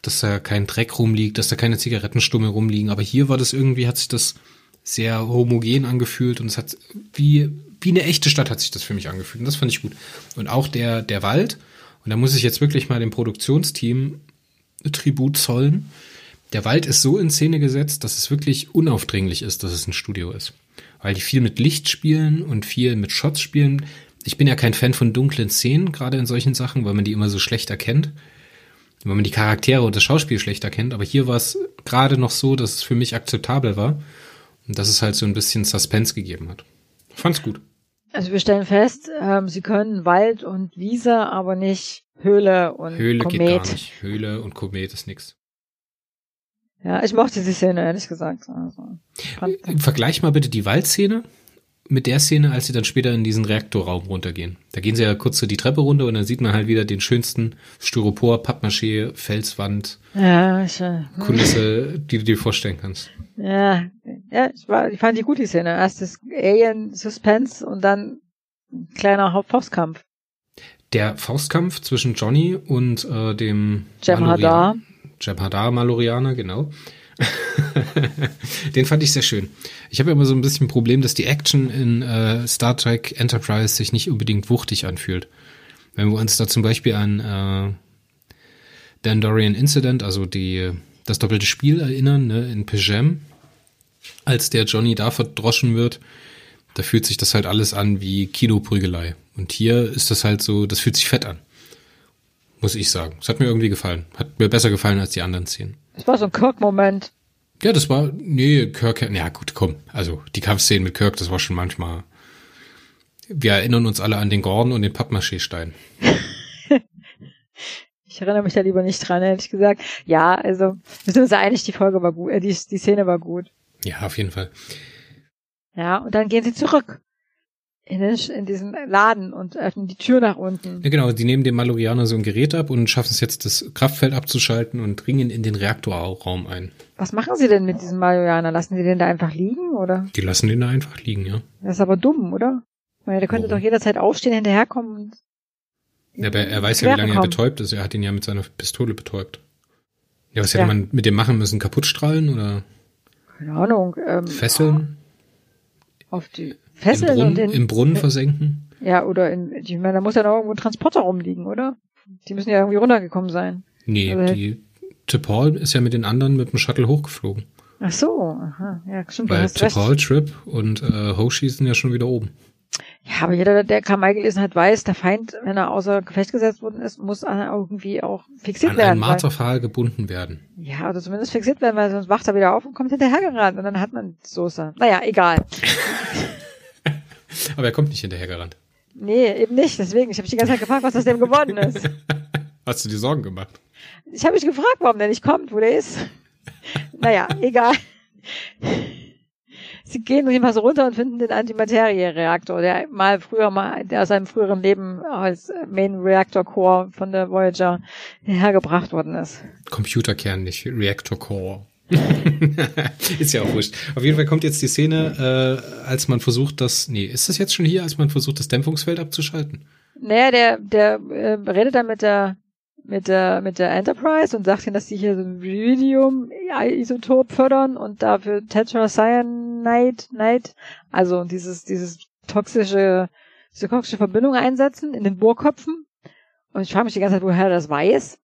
dass da kein Dreck rumliegt, dass da keine Zigarettenstumme rumliegen. Aber hier war das irgendwie, hat sich das sehr homogen angefühlt und es hat wie, wie eine echte Stadt hat sich das für mich angefühlt. Und das fand ich gut. Und auch der, der Wald, und da muss ich jetzt wirklich mal dem Produktionsteam Tribut zollen. Der Wald ist so in Szene gesetzt, dass es wirklich unaufdringlich ist, dass es ein Studio ist. Weil die viel mit Licht spielen und viel mit Shots spielen. Ich bin ja kein Fan von dunklen Szenen, gerade in solchen Sachen, weil man die immer so schlecht erkennt. Weil man die Charaktere und das Schauspiel schlecht erkennt. Aber hier war es gerade noch so, dass es für mich akzeptabel war. Und dass es halt so ein bisschen Suspense gegeben hat. Fand's gut. Also wir stellen fest, ähm, sie können Wald und Wiese, aber nicht Höhle und Höhle Komet. geht gar nicht. Höhle und Komet ist nix. Ja, ich mochte die Szene, ehrlich gesagt. Also, Vergleich mal bitte die Waldszene mit der Szene, als sie dann später in diesen Reaktorraum runtergehen. Da gehen sie ja kurz so die Treppe runter und dann sieht man halt wieder den schönsten Styropor, Pappmaché, Felswand, ja, äh, Kulisse, die du dir vorstellen kannst. Ja, ja, ich, war, ich fand die gut, die Szene. Erst das Alien-Suspense und dann ein kleiner Hauptfaustkampf. Der Faustkampf zwischen Johnny und äh, dem Jem'Hadar. Jem'Hadar Malorianer, genau. <laughs> Den fand ich sehr schön. Ich habe ja immer so ein bisschen ein Problem, dass die Action in äh, Star Trek Enterprise sich nicht unbedingt wuchtig anfühlt. Wenn wir uns da zum Beispiel an äh, Dandorian Incident, also die, das doppelte Spiel erinnern, ne, in Pijam, als der Johnny da verdroschen wird, da fühlt sich das halt alles an wie Kinoprügelei. Und hier ist das halt so, das fühlt sich fett an. Muss ich sagen. Es hat mir irgendwie gefallen. Hat mir besser gefallen als die anderen Szenen. Das war so ein Kirk-Moment. Ja, das war, nee, Kirk, ja gut, komm. Also, die Kampfszenen mit Kirk, das war schon manchmal. Wir erinnern uns alle an den Gordon und den Pappmaché-Stein. <laughs> Ich erinnere mich da lieber nicht dran, ehrlich gesagt. Ja, also, wir sind uns einig, die Folge war gut, äh, die, die Szene war gut. Ja, auf jeden Fall. Ja, und dann gehen sie zurück in, den, in diesen Laden und öffnen die Tür nach unten. Ja, genau, die nehmen dem Malorianer so ein Gerät ab und schaffen es jetzt, das Kraftfeld abzuschalten und dringen in den Reaktorraum ein. Was machen sie denn mit diesem Marihuana? Lassen sie den da einfach liegen, oder? Die lassen den da einfach liegen, ja. Das ist aber dumm, oder? Ich meine, der könnte Warum? doch jederzeit aufstehen, hinterherkommen und. ja aber er weiß ja, wie lange er kommen. betäubt ist. Er hat ihn ja mit seiner Pistole betäubt. Ja, was Ja. hätte man mit dem machen müssen? Kaputt strahlen oder Keine Ahnung. Ähm, fesseln? Auf die Im Fesseln Brunnen, und in. Im Brunnen versenken? ja, oder in. Ich meine, da muss ja noch irgendwo ein Transporter rumliegen, oder? Die müssen ja irgendwie runtergekommen sein. Nee, Aber- die T'Pol ist ja mit den anderen mit dem Shuttle hochgeflogen. Ach so, aha. Ja, stimmt, Weil. T'Pol, Trip und äh, Hoshi sind ja schon wieder oben. Ja, aber jeder, der Kamai gelesen hat, weiß, der Feind, wenn er außer Gefecht gesetzt worden ist, muss an- irgendwie auch fixiert An werden. einen weil- Marterpfahl gebunden werden. Ja, oder zumindest fixiert werden, weil sonst wacht er wieder auf und kommt hinterhergerannt und dann hat man Soße. Naja, egal. <laughs> Aber er kommt nicht hinterhergerannt. Nee, eben nicht. Deswegen, ich habe mich die ganze Zeit gefragt, was aus dem geworden ist. <laughs> Hast du dir Sorgen gemacht? Ich habe mich gefragt, warum der nicht kommt, wo der ist. naja, egal. Sie gehen immer so runter und finden den Antimaterie-Reaktor, der mal früher mal der aus seinem früheren Leben als Main Reactor Core von der Voyager hergebracht worden ist. Computerkern, nicht Reactor Core. <laughs> ist ja auch wurscht. Auf jeden Fall kommt jetzt die Szene, äh, als man versucht, das. Nee, ist das jetzt schon hier, als man versucht, das Dämpfungsfeld abzuschalten? Naja, der, der äh, redet dann mit der mit der mit der Enterprise und sagt ihnen, dass sie hier so ein Iridium-Isotop fördern und dafür Tetracyanide, Night, also dieses dieses toxische diese toxische Verbindung einsetzen in den Bohrköpfen. Und ich frage mich die ganze Zeit, woher er das weiß.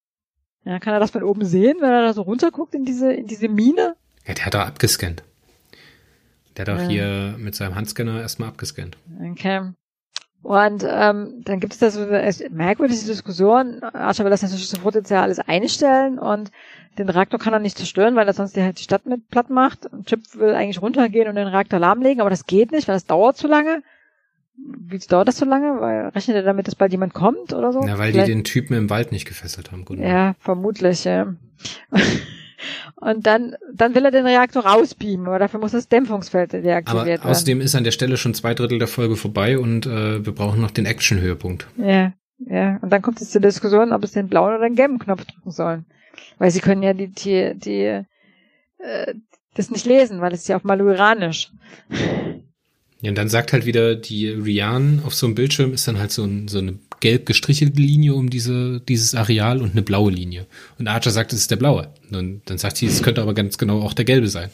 Ja, kann er das von oben sehen, wenn er da so runterguckt in diese in diese Mine? Ja, der hat doch abgescannt. Der hat auch ja. hier mit seinem Handscanner erstmal abgescannt. Okay. Und ähm, dann gibt es da so eine merkwürdige Diskussion. Archer will das natürlich sofort jetzt ja alles einstellen und den Reaktor kann er nicht zerstören, weil er sonst die, halt die Stadt mit platt macht. Und Chip will eigentlich runtergehen und den Reaktor lahmlegen, aber das geht nicht, weil das dauert zu lange. Wie dauert das so lange? Weil rechnet er damit, dass bald jemand kommt oder so? Ja, weil Vielleicht? die den Typen im Wald nicht gefesselt haben. Gut, ja, vermutlich. Ja. <laughs> Und dann, dann will er den Reaktor rausbeamen, aber dafür muss das Dämpfungsfeld deaktiviert aber werden. Außerdem ist an der Stelle schon zwei Drittel der Folge vorbei und äh, wir brauchen noch den Action-Höhepunkt. Ja, ja. Und dann kommt es zur Diskussion, ob es den blauen oder den gelben Knopf drücken sollen. Weil sie können ja die, die, die äh, das nicht lesen, weil es ist ja auf Maluiranisch. Ja, und dann sagt halt wieder die Rian auf so einem Bildschirm ist dann halt so, ein, so eine gelb gestrichelte Linie um diese, dieses Areal und eine blaue Linie. Und Archer sagt, es ist der blaue. Und dann sagt sie, es könnte aber ganz genau auch der gelbe sein.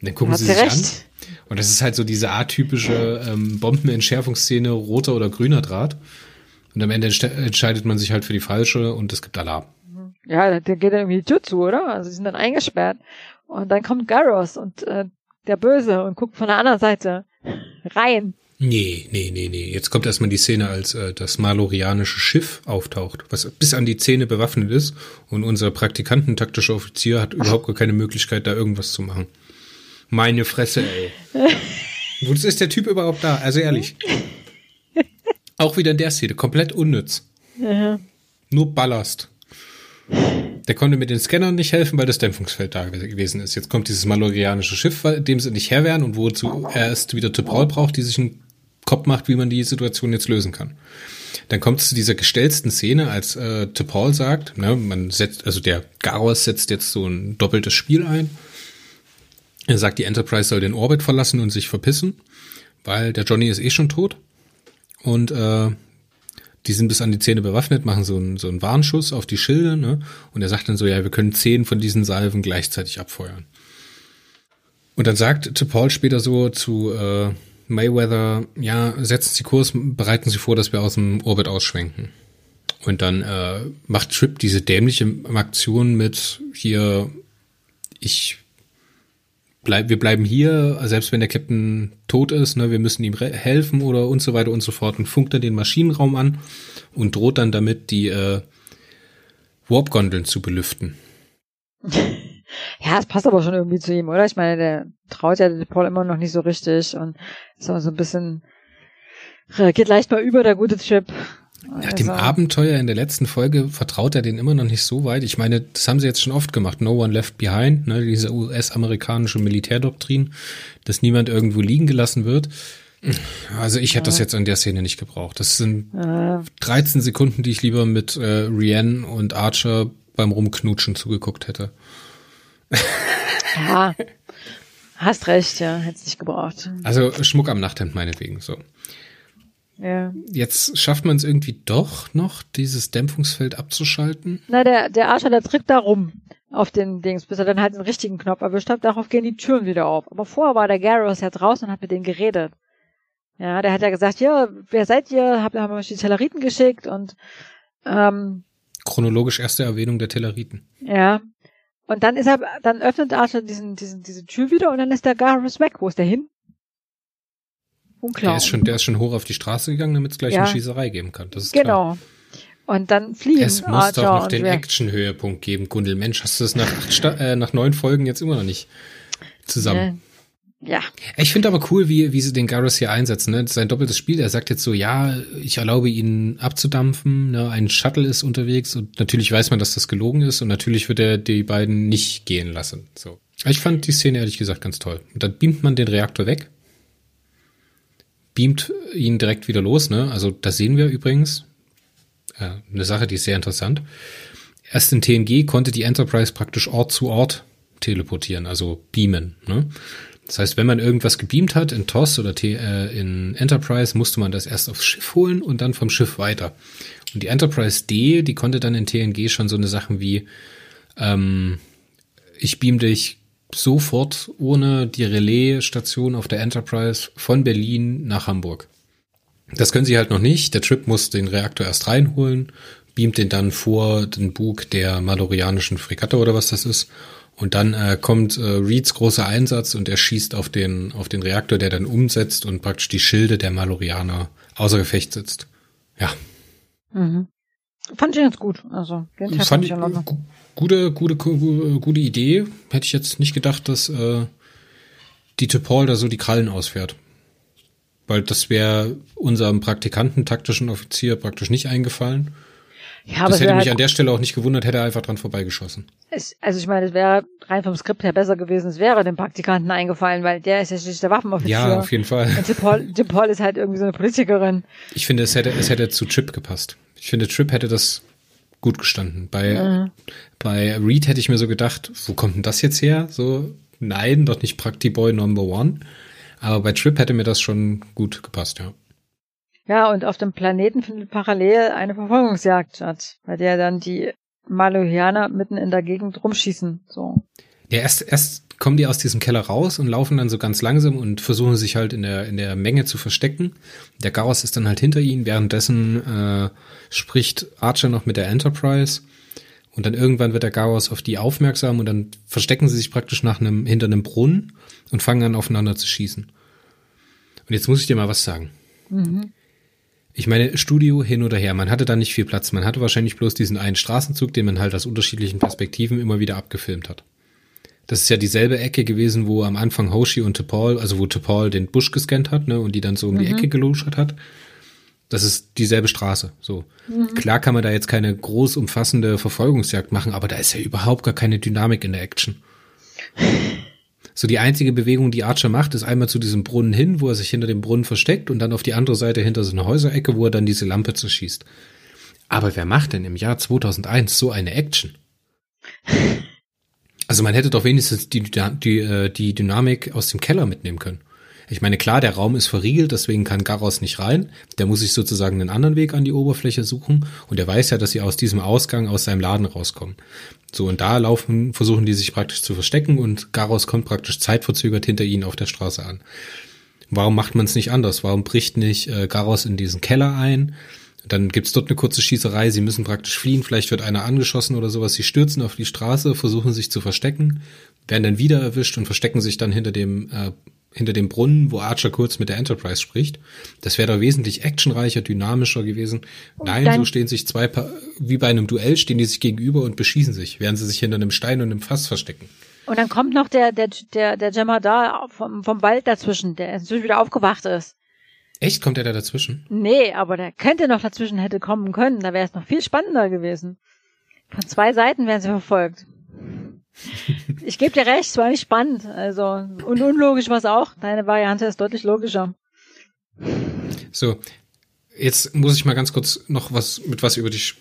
Und dann gucken Hat sie sich recht. an. Und das ist halt so diese atypische ähm, Bombenentschärfungsszene, roter oder grüner Draht. Und am Ende entscheidet man sich halt für die falsche und es gibt Alarm. Ja, der geht dann irgendwie die Tür zu, oder? Also sie sind dann eingesperrt. Und dann kommt Garros und äh, der Böse und guckt von der anderen Seite rein. Nee, nee, nee, nee. Jetzt kommt erstmal die Szene, als äh, das malorianische Schiff auftaucht, was bis an die Zähne bewaffnet ist und unser praktikantentaktischer Offizier hat überhaupt gar keine Möglichkeit, da irgendwas zu machen. Meine Fresse, ey. <laughs> Wozu ist der Typ überhaupt da? Also ehrlich. Auch wieder in der Szene, komplett unnütz. Ja. Nur Ballast. Der konnte mit den Scannern nicht helfen, weil das Dämpfungsfeld da gewesen ist. Jetzt kommt dieses malorianische Schiff, dem sie nicht Herr werden und wozu er erst wieder T'Pol braucht, die sich einen Kopf macht, wie man die Situation jetzt lösen kann. Dann kommt es zu dieser gestellten Szene, als äh, T'Pol sagt, ne, man setzt, also der Garros setzt jetzt so ein doppeltes Spiel ein. Er sagt, die Enterprise soll den Orbit verlassen und sich verpissen, weil der Johnny ist eh schon tot. Und äh, die sind bis an die Zähne bewaffnet, machen so einen, so einen Warnschuss auf die Schilde, ne? Und er sagt dann so, ja, wir können zehn von diesen Salven gleichzeitig abfeuern. Und dann sagt Paul später so zu äh, Mayweather, ja, setzen Sie Kurs, bereiten Sie vor, dass wir aus dem Orbit ausschwenken. Und dann äh, macht Trip diese dämliche Aktion mit hier, ich bleib, wir bleiben hier, selbst wenn der Captain tot ist, ne, wir müssen ihm helfen oder und so weiter und so fort und funkt dann den Maschinenraum an und droht dann damit, die äh, Warp-Gondeln zu belüften. <laughs> Ja, es passt aber schon irgendwie zu ihm, oder? Ich meine, der traut ja Paul immer noch nicht so richtig und ist auch so ein bisschen reagiert leicht mal über der gute Chip. Nach dem also. Abenteuer in der letzten Folge vertraut er den immer noch nicht so weit. Ich meine, das haben sie jetzt schon oft gemacht. No one left behind, ne, diese US-amerikanische Militärdoktrin, dass niemand irgendwo liegen gelassen wird. Also ich hätte ja. das jetzt an der Szene nicht gebraucht. Das sind ja. 13 Sekunden, die ich lieber mit äh, Rianne und Archer beim Rumknutschen zugeguckt hätte. Ja, hast recht, ja, hätte es nicht gebraucht. Also Schmuck am Nachthemd meinetwegen, so. Ja. Jetzt schafft man es irgendwie doch noch, dieses Dämpfungsfeld abzuschalten? Na, der, der Archer, der drückt da rum auf den Dings, bis er dann halt den richtigen Knopf erwischt hat. Darauf gehen die Türen wieder auf. Aber vorher war der Garros ja draußen und hat mit denen geredet. Ja, der hat ja gesagt, ja, wer seid ihr? Hab, haben wir euch die Telleriten geschickt und ähm, chronologisch erste Erwähnung der Telleriten. Ja. Und dann ist er, dann öffnet Archer diesen, diesen, diese Tür wieder und dann ist der Garros weg. Wo ist der hin? Unklar. Der ist schon, der ist schon hoch auf die Straße gegangen, damit es gleich ja. eine Schießerei geben kann. Das ist genau. Klar. Und dann fliehen Es muss Archer doch noch den Action-Höhepunkt geben, Gundel. Mensch, hast du das nach, acht äh, nach neun Folgen jetzt immer noch nicht zusammen? Ja. Ich finde aber cool, wie, wie sie den Garrus hier einsetzen. Ne? Sein doppeltes Spiel, er sagt jetzt so, ja, ich erlaube ihnen abzudampfen, ne? ein Shuttle ist unterwegs und natürlich weiß man, dass das gelogen ist und natürlich wird er die beiden nicht gehen lassen. So. Ich fand die Szene ehrlich gesagt ganz toll. Und dann beamt man den Reaktor weg, beamt ihn direkt wieder los. Ne? Also das sehen wir übrigens. Äh, eine Sache, die ist sehr interessant. Erst in TNG konnte die Enterprise praktisch Ort zu Ort teleportieren, also beamen. Ne? Das heißt, wenn man irgendwas gebeamt hat in TOS oder T, äh, in Enterprise, musste man das erst aufs Schiff holen und dann vom Schiff weiter. Und die Enterprise D, die konnte dann in TNG schon so eine Sachen wie ähm, ich beam dich sofort ohne die Relaisstation auf der Enterprise von Berlin nach Hamburg. Das können sie halt noch nicht. Der Trip muss den Reaktor erst reinholen, beamt den dann vor den Bug der malorianischen Fregatte oder was das ist und dann äh, kommt äh, Reeds großer Einsatz und er schießt auf den, auf den Reaktor, der dann umsetzt und praktisch die Schilde der Malorianer außer Gefecht setzt. Ja. Mhm. Fand ich ganz gut. Also, den Tag fand ich. Gute, gute, gute, gute Idee. Hätte ich jetzt nicht gedacht, dass äh, die Topol da so die Krallen ausfährt. Weil das wäre unserem Praktikanten, taktischen Offizier praktisch nicht eingefallen. Ja, aber das hätte mich halt an der Stelle auch nicht gewundert, hätte er einfach dran vorbeigeschossen. Es, also ich meine, es wäre rein vom Skript her besser gewesen, es wäre dem Praktikanten eingefallen, weil der ist ja schließlich der Waffenoffizier. Ja, auf jeden Fall. Und Jim Paul, Jim Paul ist halt irgendwie so eine Politikerin. Ich finde, es hätte, es hätte zu Chip gepasst. Ich finde, Chip hätte das gut gestanden. Bei, mhm. bei Reed hätte ich mir so gedacht, wo kommt denn das jetzt her? So, nein, doch nicht Praktiboy Number One. Aber bei Trip hätte mir das schon gut gepasst, ja. Ja, und auf dem Planeten findet parallel eine Verfolgungsjagd statt, bei der dann die Malohianer mitten in der Gegend rumschießen. So. Ja, erst, erst kommen die aus diesem Keller raus und laufen dann so ganz langsam und versuchen sich halt in der, in der Menge zu verstecken. Der Gauss ist dann halt hinter ihnen. Währenddessen äh, spricht Archer noch mit der Enterprise. Und dann irgendwann wird der Gauss auf die aufmerksam und dann verstecken sie sich praktisch nach einem, hinter einem Brunnen und fangen an aufeinander zu schießen. Und jetzt muss ich dir mal was sagen. Mhm. Ich meine, Studio hin oder her, man hatte da nicht viel Platz. Man hatte wahrscheinlich bloß diesen einen Straßenzug, den man halt aus unterschiedlichen Perspektiven immer wieder abgefilmt hat. Das ist ja dieselbe Ecke gewesen, wo am Anfang Hoshi und T'Pol, also wo T'Pol den Busch gescannt hat, ne, und die dann so um mhm. die Ecke geluschert hat. Das ist dieselbe Straße, so. Mhm. Klar kann man da jetzt keine groß umfassende Verfolgungsjagd machen, aber da ist ja überhaupt gar keine Dynamik in der Action. <laughs> So die einzige Bewegung, die Archer macht, ist einmal zu diesem Brunnen hin, wo er sich hinter dem Brunnen versteckt und dann auf die andere Seite hinter so eine Häuserecke, wo er dann diese Lampe zerschießt. Aber wer macht denn im Jahr 2001 so eine Action? <laughs> Also man hätte doch wenigstens die, die, äh, die Dynamik aus dem Keller mitnehmen können. Ich meine, klar, der Raum ist verriegelt, deswegen kann Garros nicht rein. Der muss sich sozusagen einen anderen Weg an die Oberfläche suchen. Und er weiß ja, dass sie aus diesem Ausgang aus seinem Laden rauskommen. So, und da laufen, versuchen die sich praktisch zu verstecken und Garros kommt praktisch zeitverzögert hinter ihnen auf der Straße an. Warum macht man es nicht anders? Warum bricht nicht äh, Garros in diesen Keller ein? Dann gibt's dort eine kurze Schießerei, sie müssen praktisch fliehen, vielleicht wird einer angeschossen oder sowas, sie stürzen auf die Straße, versuchen sich zu verstecken, werden dann wieder erwischt und verstecken sich dann hinter dem äh, hinter dem Brunnen, wo Archer kurz mit der Enterprise spricht. Das wäre doch wesentlich actionreicher, dynamischer gewesen. Und Nein, so stehen sich zwei, pa wie bei einem Duell, stehen die sich gegenüber und beschießen sich, während sie sich hinter einem Stein und einem Fass verstecken. Und dann kommt noch der, der, der, der Jemadar vom, vom Wald dazwischen, der inzwischen wieder aufgewacht ist. Echt? Kommt er da dazwischen? Nee, aber der könnte noch dazwischen hätte kommen können. Da wäre es noch viel spannender gewesen. Von zwei Seiten wären sie verfolgt. <laughs> Ich gebe dir recht, es war nicht spannend. Also, und unlogisch war es auch. Deine Variante ist deutlich logischer. So, jetzt muss ich mal ganz kurz noch was mit was über dich.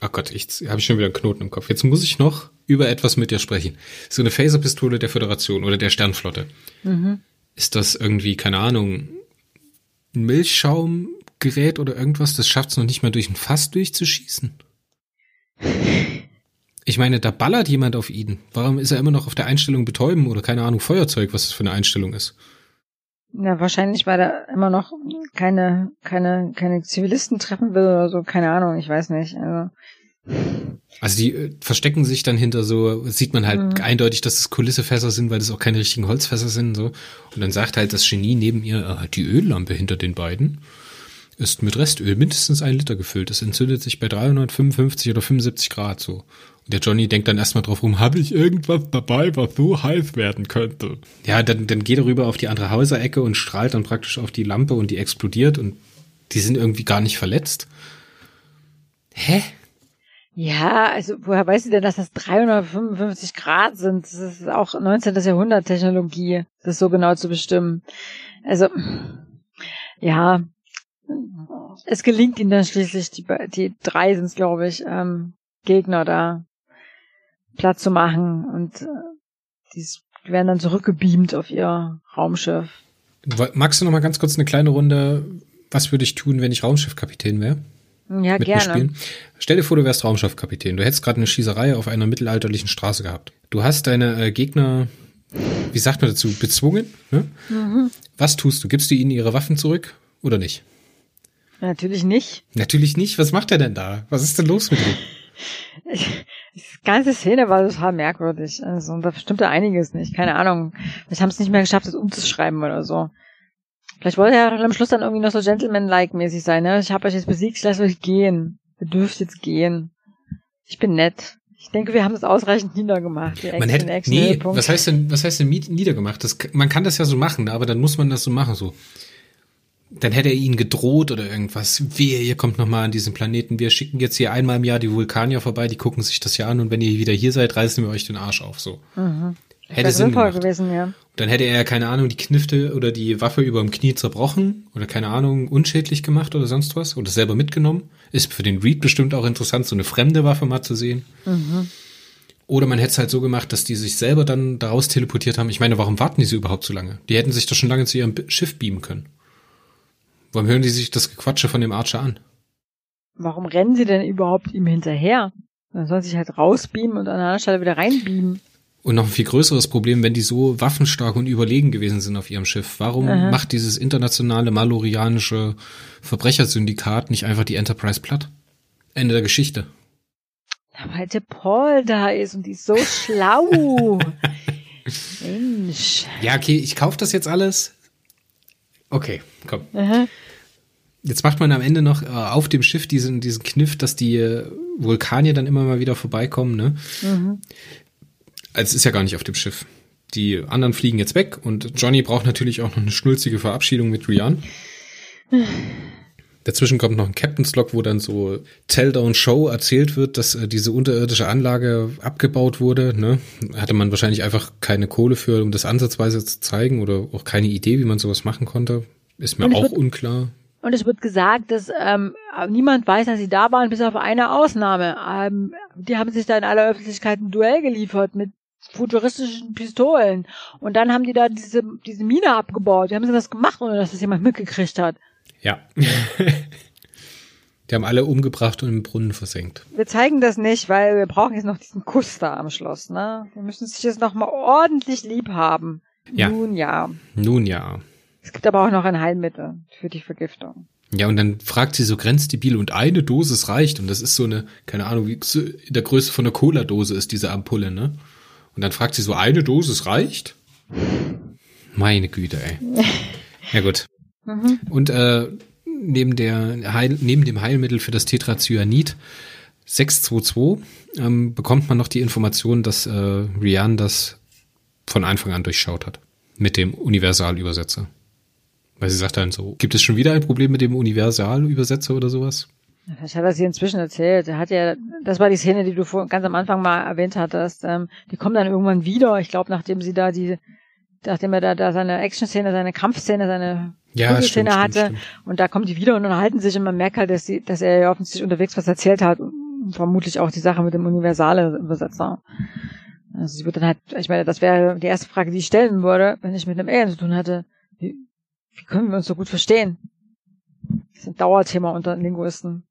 Ach Gott, jetzt habe ich schon wieder einen Knoten im Kopf. Jetzt muss ich noch über etwas mit dir sprechen. So eine Phaserpistole der Föderation oder der Sternflotte. Mhm. Ist das irgendwie, keine Ahnung, ein Milchschaumgerät oder irgendwas? Das schafft es noch nicht mal durch ein Fass durchzuschießen? <laughs> Ich meine, da ballert jemand auf ihn. Warum ist er immer noch auf der Einstellung betäuben oder keine Ahnung, Feuerzeug, was das für eine Einstellung ist? Ja, wahrscheinlich, weil er immer noch keine, keine, keine Zivilisten treffen will oder so, keine Ahnung, ich weiß nicht. Also, also die äh, verstecken sich dann hinter so, sieht man halt mhm. eindeutig, dass es Kulissefässer sind, weil das auch keine richtigen Holzfässer sind, so. Und dann sagt halt das Genie neben ihr, äh, die Öllampe hinter den beiden ist mit Restöl mindestens ein Liter gefüllt. Es entzündet sich bei 355 oder 75 Grad so. Der Johnny denkt dann erstmal drauf rum, habe ich irgendwas dabei, was so heiß werden könnte? Ja, dann, dann geht er rüber auf die andere Hauserecke und strahlt dann praktisch auf die Lampe und die explodiert und die sind irgendwie gar nicht verletzt. Hä? Ja, also woher weiß sie denn, dass das 355 Grad sind? Das ist auch 19. Jahrhundert Technologie, das so genau zu bestimmen. Also, ja, es gelingt ihnen dann schließlich, die, die drei sind es, glaube ich, ähm, Gegner da Platz zu machen und äh, die werden dann zurückgebeamt auf ihr Raumschiff. Magst du noch mal ganz kurz eine kleine Runde, was würde ich tun, wenn ich Raumschiffkapitän wäre? Ja, gerne. Stell dir vor, du wärst Raumschiffkapitän. Du hättest gerade eine Schießerei auf einer mittelalterlichen Straße gehabt. Du hast deine äh, Gegner, wie sagt man dazu, bezwungen. Ne? Mhm. Was tust du? Gibst du ihnen ihre Waffen zurück oder nicht? Natürlich nicht. Natürlich nicht. Was macht er denn da? Was ist denn los mit ihm? <laughs> Die ganze Szene war total merkwürdig. Also, da stimmte einiges nicht. Keine Ahnung. Vielleicht haben es nicht mehr geschafft, das umzuschreiben oder so. Vielleicht wollte er am Schluss dann irgendwie noch so Gentleman-like-mäßig sein, ne? Ich habe euch jetzt besiegt, ich lasse euch gehen. Ihr dürft jetzt gehen. Ich bin nett. Ich denke, wir haben es ausreichend niedergemacht. Man hätte, nee, was heißt denn, was heißt denn niedergemacht? Das, man kann das ja so machen, aber dann muss man das so machen, so. Dann hätte er ihnen gedroht oder irgendwas. Wehe, ihr kommt nochmal an diesen Planeten. Wir schicken jetzt hier einmal im Jahr die Vulkanier vorbei, die gucken sich das ja an und wenn ihr wieder hier seid, reißen wir euch den Arsch auf, so. Mhm. Hätte Sinn gemacht. gewesen, ja. Dann hätte er, keine Ahnung, die Knifte oder die Waffe über dem Knie zerbrochen oder keine Ahnung, unschädlich gemacht oder sonst was oder selber mitgenommen. Ist für den Reed bestimmt auch interessant, so eine fremde Waffe mal zu sehen. Mhm. Oder man hätte es halt so gemacht, dass die sich selber dann daraus teleportiert haben. Ich meine, warum warten die so überhaupt so lange? Die hätten sich doch schon lange zu ihrem Schiff beamen können. Warum hören die sich das Gequatsche von dem Archer an? Warum rennen sie denn überhaupt ihm hinterher? Dann sollen sie sich halt rausbeamen und an einer Stelle wieder reinbeamen. Und noch ein viel größeres Problem, wenn die so waffenstark und überlegen gewesen sind auf ihrem Schiff. Warum Aha. macht dieses internationale malorianische Verbrechersyndikat nicht einfach die Enterprise platt? Ende der Geschichte. weil der Paul da ist und die ist so schlau. <laughs> Mensch. Ja, okay, ich kaufe das jetzt alles. Okay, komm. Aha. Jetzt macht man am Ende noch äh, auf dem Schiff diesen, diesen Kniff, dass die äh, Vulkanier dann immer mal wieder vorbeikommen, ne? Mhm. Also es ist ja gar nicht auf dem Schiff. Die anderen fliegen jetzt weg und Johnny braucht natürlich auch noch eine schnulzige Verabschiedung mit Rian. <sighs> Dazwischen kommt noch ein Captain's Log, wo dann so Tell-Down Show erzählt wird, dass äh, diese unterirdische Anlage abgebaut wurde. Ne? Hatte man wahrscheinlich einfach keine Kohle für, um das ansatzweise zu zeigen oder auch keine Idee, wie man sowas machen konnte. Ist mir auch unklar. Und es wird gesagt, dass ähm, niemand weiß, dass sie da waren, bis auf eine Ausnahme. Ähm, die haben sich da in aller Öffentlichkeit ein Duell geliefert mit futuristischen Pistolen. Und dann haben die da diese, diese Mine abgebaut. Die haben sie das gemacht, ohne dass das jemand mitgekriegt hat. Ja. <laughs> die haben alle umgebracht und im Brunnen versenkt. Wir zeigen das nicht, weil wir brauchen jetzt noch diesen Kuss da am Schloss, ne? Wir müssen sich jetzt noch mal ordentlich lieb haben. Ja. Nun ja. Nun ja. Es gibt aber auch noch ein Heilmittel für die Vergiftung. Ja, und dann fragt sie so grenzdebil und eine Dosis reicht. Und das ist so eine, keine Ahnung, wie in der Größe von einer Cola-Dose ist diese Ampulle, ne? Und dann fragt sie so, eine Dosis reicht? Meine Güte, ey. <laughs> Ja gut. Mhm. Und äh, neben, der Heil, neben dem Heilmittel für das Tetrazyanid 622 ähm, bekommt man noch die Information, dass äh, Rian das von Anfang an durchschaut hat. Mit dem Universalübersetzer. Weil sie sagt dann so, gibt es schon wieder ein Problem mit dem Universalübersetzer oder sowas? Ich habe das hier inzwischen erzählt. Er hat ja, das war die Szene, die du vor, ganz am Anfang mal erwähnt hattest. Ähm, die kommt dann irgendwann wieder. Ich glaube, nachdem sie da die, nachdem er da, da seine Action-Szene, seine Kampfszene, seine ja, Szene hatte. Stimmt, stimmt. Und da kommen die wieder und unterhalten sich und man merkt halt, dass, sie, dass er ja offensichtlich unterwegs was erzählt hat. Und vermutlich auch die Sache mit dem universale Übersetzer. Also sie wird dann halt, ich meine, das wäre die erste Frage, die ich stellen würde, wenn ich mit einem Alien zu tun hatte. Wie, wie können wir uns so gut verstehen? Das ist ein Dauerthema unter Linguisten.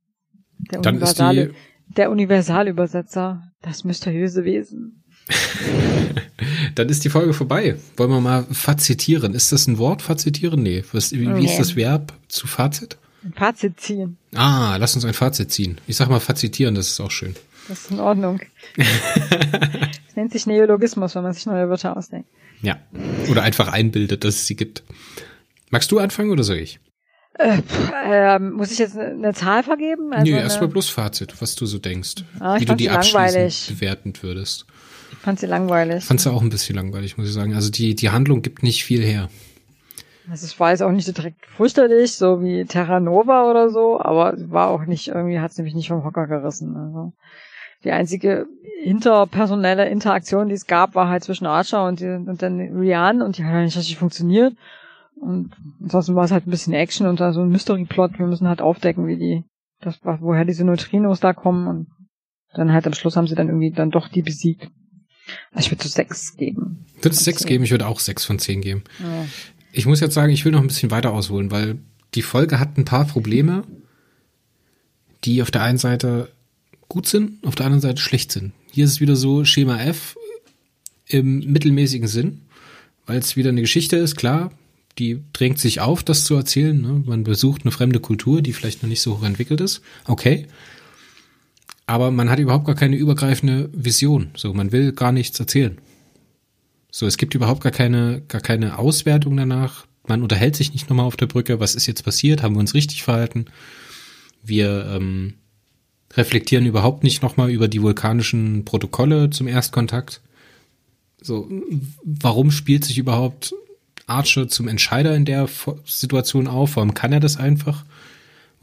Der Dann universale, ist die, der Universalübersetzer, das mysteriöse Wesen. <laughs> Dann ist die Folge vorbei. Wollen wir mal fazitieren? Ist das ein Wort, fazitieren? Nee. Was, wie, wie ist das Verb zu Fazit? Ein Fazit ziehen. Ah, lass uns ein Fazit ziehen. Ich sag mal fazitieren, das ist auch schön. Das ist in Ordnung. <laughs> das nennt sich Neologismus, wenn man sich neue Wörter ausdenkt. Ja. Oder einfach einbildet, dass es sie gibt. Magst du anfangen oder soll ich? Äh, äh, muss ich jetzt eine Zahl vergeben? Also nee, erstmal bloß Fazit, was du so denkst. Ah, wie du die abschließend bewerten würdest. Fand sie langweilig. Fand sie auch ein bisschen langweilig, muss ich sagen. Also die, die Handlung gibt nicht viel her. Also es war jetzt auch nicht direkt fürchterlich, so wie Terra Nova oder so, aber war auch nicht, irgendwie hat es nämlich nicht vom Hocker gerissen. Also die einzige interpersonelle Interaktion, die es gab, war halt zwischen Archer und, die, und dann Rian und die hat ja nicht richtig funktioniert. Und ansonsten war es halt ein bisschen Action und da so ein Mystery-Plot. Wir müssen halt aufdecken, wie die, das, woher diese Neutrinos da kommen und dann halt am Schluss haben sie dann irgendwie dann doch die besiegt. Also ich würde so sechs geben. Würde es sechs geben? Ich würde auch sechs von zehn geben. Ja. Ich muss jetzt sagen, ich will noch ein bisschen weiter ausholen, weil die Folge hat ein paar Probleme, die auf der einen Seite gut sind, auf der anderen Seite schlecht sind. Hier ist es wieder so Schema F im mittelmäßigen Sinn, weil es wieder eine Geschichte ist, klar, die drängt sich auf, das zu erzählen. Ne? Man besucht eine fremde Kultur, die vielleicht noch nicht so hoch entwickelt ist. Okay. Aber man hat überhaupt gar keine übergreifende Vision. So, man will gar nichts erzählen. So, es gibt überhaupt gar keine, gar keine Auswertung danach. Man unterhält sich nicht nochmal auf der Brücke. Was ist jetzt passiert? Haben wir uns richtig verhalten? Wir ähm, reflektieren überhaupt nicht nochmal über die vulkanischen Protokolle zum Erstkontakt. So, warum spielt sich überhaupt Archer zum Entscheider in der Situation auf? Warum kann er das einfach?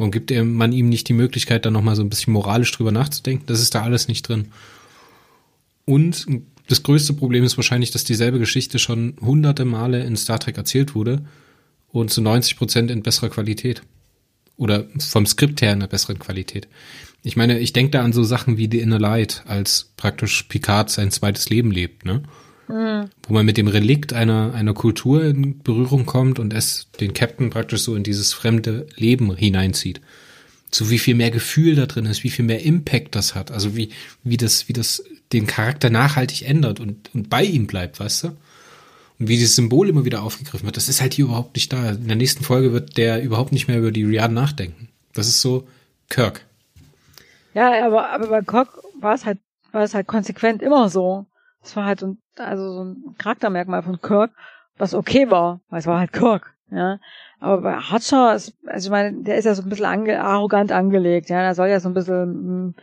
Warum gibt man ihm nicht die Möglichkeit, da nochmal so ein bisschen moralisch drüber nachzudenken? Das ist da alles nicht drin. Und das größte Problem ist wahrscheinlich, dass dieselbe Geschichte schon hunderte Male in Star Trek erzählt wurde und zu 90 Prozent in besserer Qualität. Oder vom Skript her in einer besseren Qualität. Ich meine, ich denke da an so Sachen wie The Inner Light, als praktisch Picard sein zweites Leben lebt, ne? Mhm. Wo man mit dem Relikt einer, einer Kultur in Berührung kommt und es den Captain praktisch so in dieses fremde Leben hineinzieht. So wie viel mehr Gefühl da drin ist, wie viel mehr Impact das hat, also wie, wie das, wie das den Charakter nachhaltig ändert und, und bei ihm bleibt, weißt du? Und wie dieses Symbol immer wieder aufgegriffen wird, das ist halt hier überhaupt nicht da. In der nächsten Folge wird der überhaupt nicht mehr über die Rian nachdenken. Das ist so Kirk. Ja, aber, aber bei Kirk war es halt, war es halt konsequent immer so. Es war halt so ein, also so ein Charaktermerkmal von Kirk, was okay war, weil es war halt Kirk, ja. Aber bei Hutcher ist, also ich meine, der ist ja so ein bisschen ange, arrogant angelegt, ja. Der soll ja so ein bisschen, hm,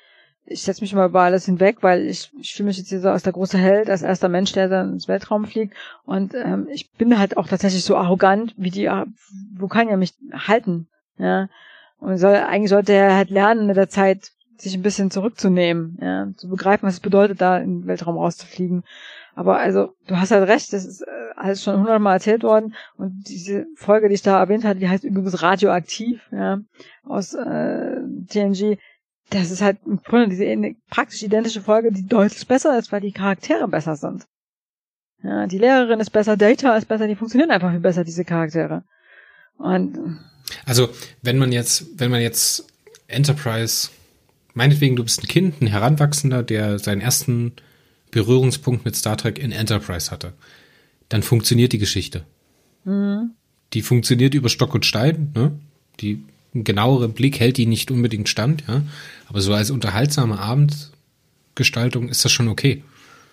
ich setze mich mal über alles hinweg, weil ich, ich fühle mich jetzt hier so als der große Held, als erster Mensch, der dann ins Weltraum fliegt. Und ähm, ich bin halt auch tatsächlich so arrogant, wie die, wo kann ja mich halten, ja. Und soll, eigentlich sollte er halt lernen mit der Zeit, sich ein bisschen zurückzunehmen, ja, zu begreifen, was es bedeutet, da den Weltraum rauszufliegen. Aber also, du hast halt recht, das ist äh, alles schon hundertmal erzählt worden und diese Folge, die ich da erwähnt hatte, die heißt übrigens Radioaktiv, ja, aus äh, TNG. Das ist halt im Grunde diese praktisch identische Folge, die deutlich besser ist, weil die Charaktere besser sind. Ja, die Lehrerin ist besser, Data ist besser, die funktionieren einfach viel besser, diese Charaktere. Und also, wenn man jetzt, wenn man jetzt Enterprise meinetwegen, du bist ein Kind, ein Heranwachsender, der seinen ersten Berührungspunkt mit Star Trek in Enterprise hatte, dann funktioniert die Geschichte. Mhm. Die funktioniert über Stock und Stein, ne? Die genauere Blick hält die nicht unbedingt stand, ja. Aber so als unterhaltsame Abendgestaltung ist das schon okay.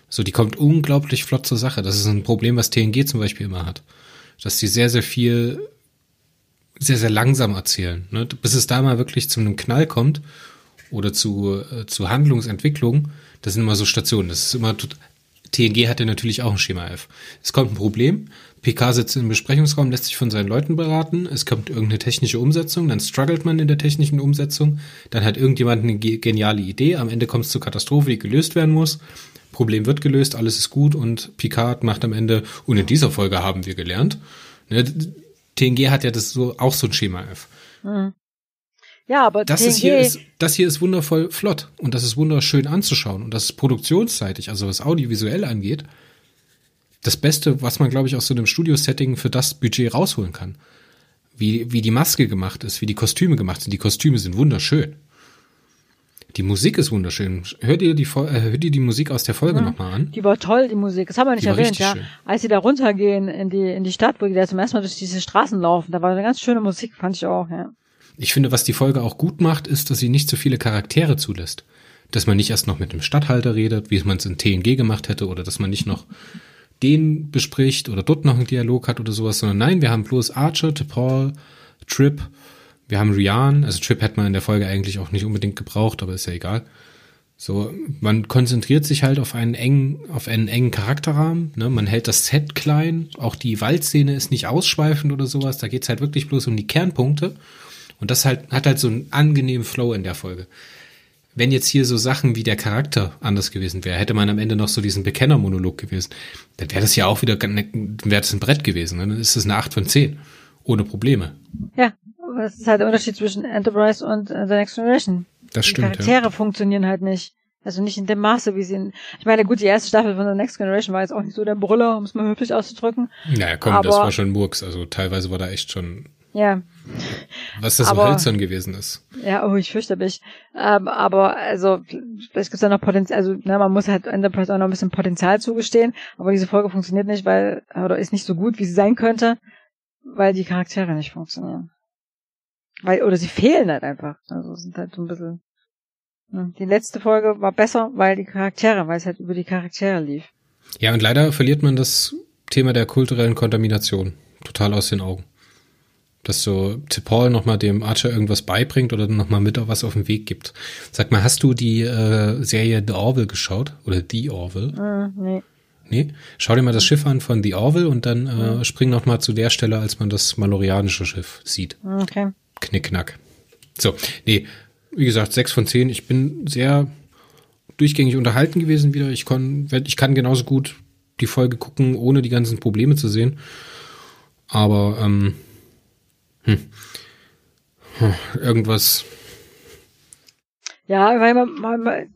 So, die kommt unglaublich flott zur Sache. Das ist ein Problem, was TNG zum Beispiel immer hat. Dass die sehr, sehr viel, sehr, sehr langsam erzählen, ne? Bis es da mal wirklich zu einem Knall kommt oder zu, äh, zu Handlungsentwicklung, das sind immer so Stationen. Das ist immer, TNG hat ja natürlich auch ein Schema F. Es kommt ein Problem, PK sitzt im Besprechungsraum, lässt sich von seinen Leuten beraten, es kommt irgendeine technische Umsetzung, dann struggelt man in der technischen Umsetzung, dann hat irgendjemand eine geniale Idee, am Ende kommt es zur Katastrophe, die gelöst werden muss. Problem wird gelöst, alles ist gut und Picard macht am Ende, und in dieser Folge haben wir gelernt. Ne, TNG hat ja das so auch so ein Schema F. Mhm. Ja, aber das, ist hier ist, das hier ist wundervoll flott und das ist wunderschön anzuschauen und das ist produktionsseitig, also was audiovisuell angeht, das Beste, was man, glaube ich, aus so einem Studio-Setting für das Budget rausholen kann. Wie, wie die Maske gemacht ist, wie die Kostüme gemacht sind. Die Kostüme sind wunderschön. Die Musik ist wunderschön. Hört ihr die, äh, hört ihr die Musik aus der Folge ja, nochmal an? Die war toll, die Musik. Das haben wir nicht erwähnt, ja. Schön. Als sie da runtergehen in die, in die Stadt, wo die da zum ersten Mal durch diese Straßen laufen, da war eine ganz schöne Musik, fand ich auch, ja. Ich finde, was die Folge auch gut macht, ist, dass sie nicht so viele Charaktere zulässt. Dass man nicht erst noch mit dem Stadthalter redet, wie man es in TNG gemacht hätte, oder dass man nicht noch den bespricht oder dort noch einen Dialog hat oder sowas, sondern nein, wir haben bloß Archer, T'Pol, Trip, wir haben Rian, also Trip hätte man in der Folge eigentlich auch nicht unbedingt gebraucht, aber ist ja egal. So, man konzentriert sich halt auf einen engen, auf einen engen Charakterrahmen, ne? Man hält das Set klein, auch die Waldszene ist nicht ausschweifend oder sowas, da geht's halt wirklich bloß um die Kernpunkte. Und das halt, hat halt so einen angenehmen Flow in der Folge. Wenn jetzt hier so Sachen wie der Charakter anders gewesen wäre, hätte man am Ende noch so diesen Bekennermonolog gewesen, dann wäre das ja auch wieder, dann wäre das ein Brett gewesen, ne? dann ist das eine 8 von 10. Ohne Probleme. Ja, das ist halt der Unterschied zwischen Enterprise und äh, The Next Generation. Das stimmt. Die Charaktere ja. funktionieren halt nicht. Also nicht in dem Maße, wie sie in. Ich meine, gut, die erste Staffel von The Next Generation war jetzt auch nicht so der Brüller, um es mal höflich auszudrücken. Naja, komm, aber, das war schon Murks. Also teilweise war da echt schon. Ja. Was das aber, so hölzern gewesen ist. Ja, oh, ich fürchte mich. Ähm, aber also, es gibt ja noch Potenzial, also ne, man muss halt Enterprise auch noch ein bisschen Potenzial zugestehen, aber diese Folge funktioniert nicht, weil, oder ist nicht so gut, wie sie sein könnte, weil die Charaktere nicht funktionieren. Weil, oder sie fehlen halt einfach. Also sind halt so ein bisschen. Ne. Die letzte Folge war besser, weil die Charaktere, weil es halt über die Charaktere lief. Ja, und leider verliert man das Thema der kulturellen Kontamination total aus den Augen. Dass so T'Pol nochmal dem Archer irgendwas beibringt oder nochmal mit auf was auf den Weg gibt. Sag mal, hast du die äh, Serie The Orville geschaut? Oder The Orville? Mm, nee. Nee? Schau dir mal das Schiff an von The Orville und dann äh, mhm. spring noch mal zu der Stelle, als man das malorianische Schiff sieht. Okay. Knickknack. So, nee, wie gesagt, sechs von zehn. Ich bin sehr durchgängig unterhalten gewesen wieder. Ich, kon, ich kann genauso gut die Folge gucken, ohne die ganzen Probleme zu sehen. Aber ähm, hm, irgendwas. Ja, weil man, man, man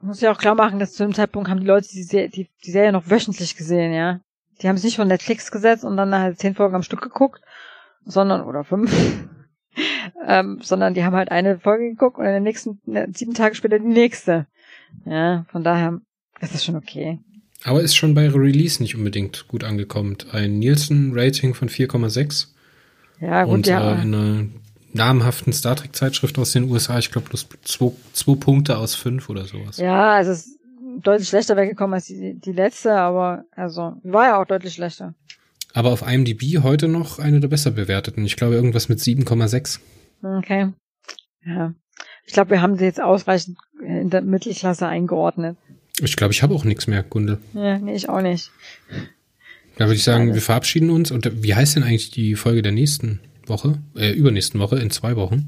muss ja auch klar machen, dass zu dem Zeitpunkt haben die Leute die, Serie, die, die Serie noch wöchentlich gesehen, ja. Die haben es nicht von Netflix gesetzt und dann halt zehn Folgen am Stück geguckt, sondern, oder fünf, <laughs> ähm, sondern die haben halt eine Folge geguckt und in den nächsten, ne, sieben Tage später die nächste. Ja, von daher ist es schon okay. Aber ist schon bei Release nicht unbedingt gut angekommen. Ein Nielsen-Rating von 4,6. Ja, gut, und, ja. Äh, in einer namhaften Star Trek-Zeitschrift aus den USA, ich glaube, bloß zwei, zwei Punkte aus fünf oder sowas. Ja, also es ist deutlich schlechter weggekommen als die, die letzte, aber also war ja auch deutlich schlechter. Aber auf IMDb heute noch eine der besser bewerteten. Ich glaube irgendwas mit 7,6. Okay. Ja. Ich glaube, wir haben sie jetzt ausreichend in der Mittelklasse eingeordnet. Ich glaube, ich habe auch nichts mehr, Gundel. Ja, nee, ich auch nicht. Da würde ich sagen, wir verabschieden uns. Und wie heißt denn eigentlich die Folge der nächsten Woche? Äh, übernächsten Woche, in zwei Wochen.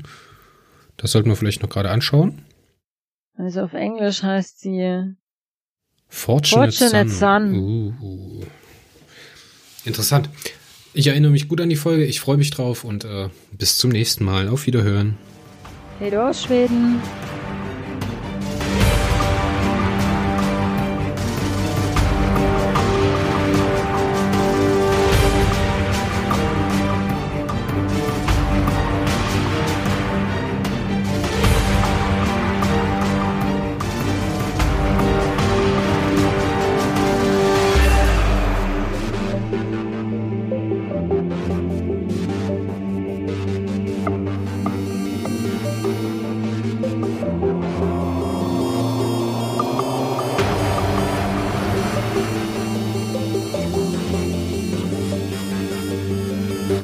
Das sollten wir vielleicht noch gerade anschauen. Also auf Englisch heißt sie Fortunate, Fortunate Sun. Sun. Uh, uh. Interessant. Ich erinnere mich gut an die Folge, ich freue mich drauf und äh, bis zum nächsten Mal. Auf Wiederhören. Hey du aus Schweden.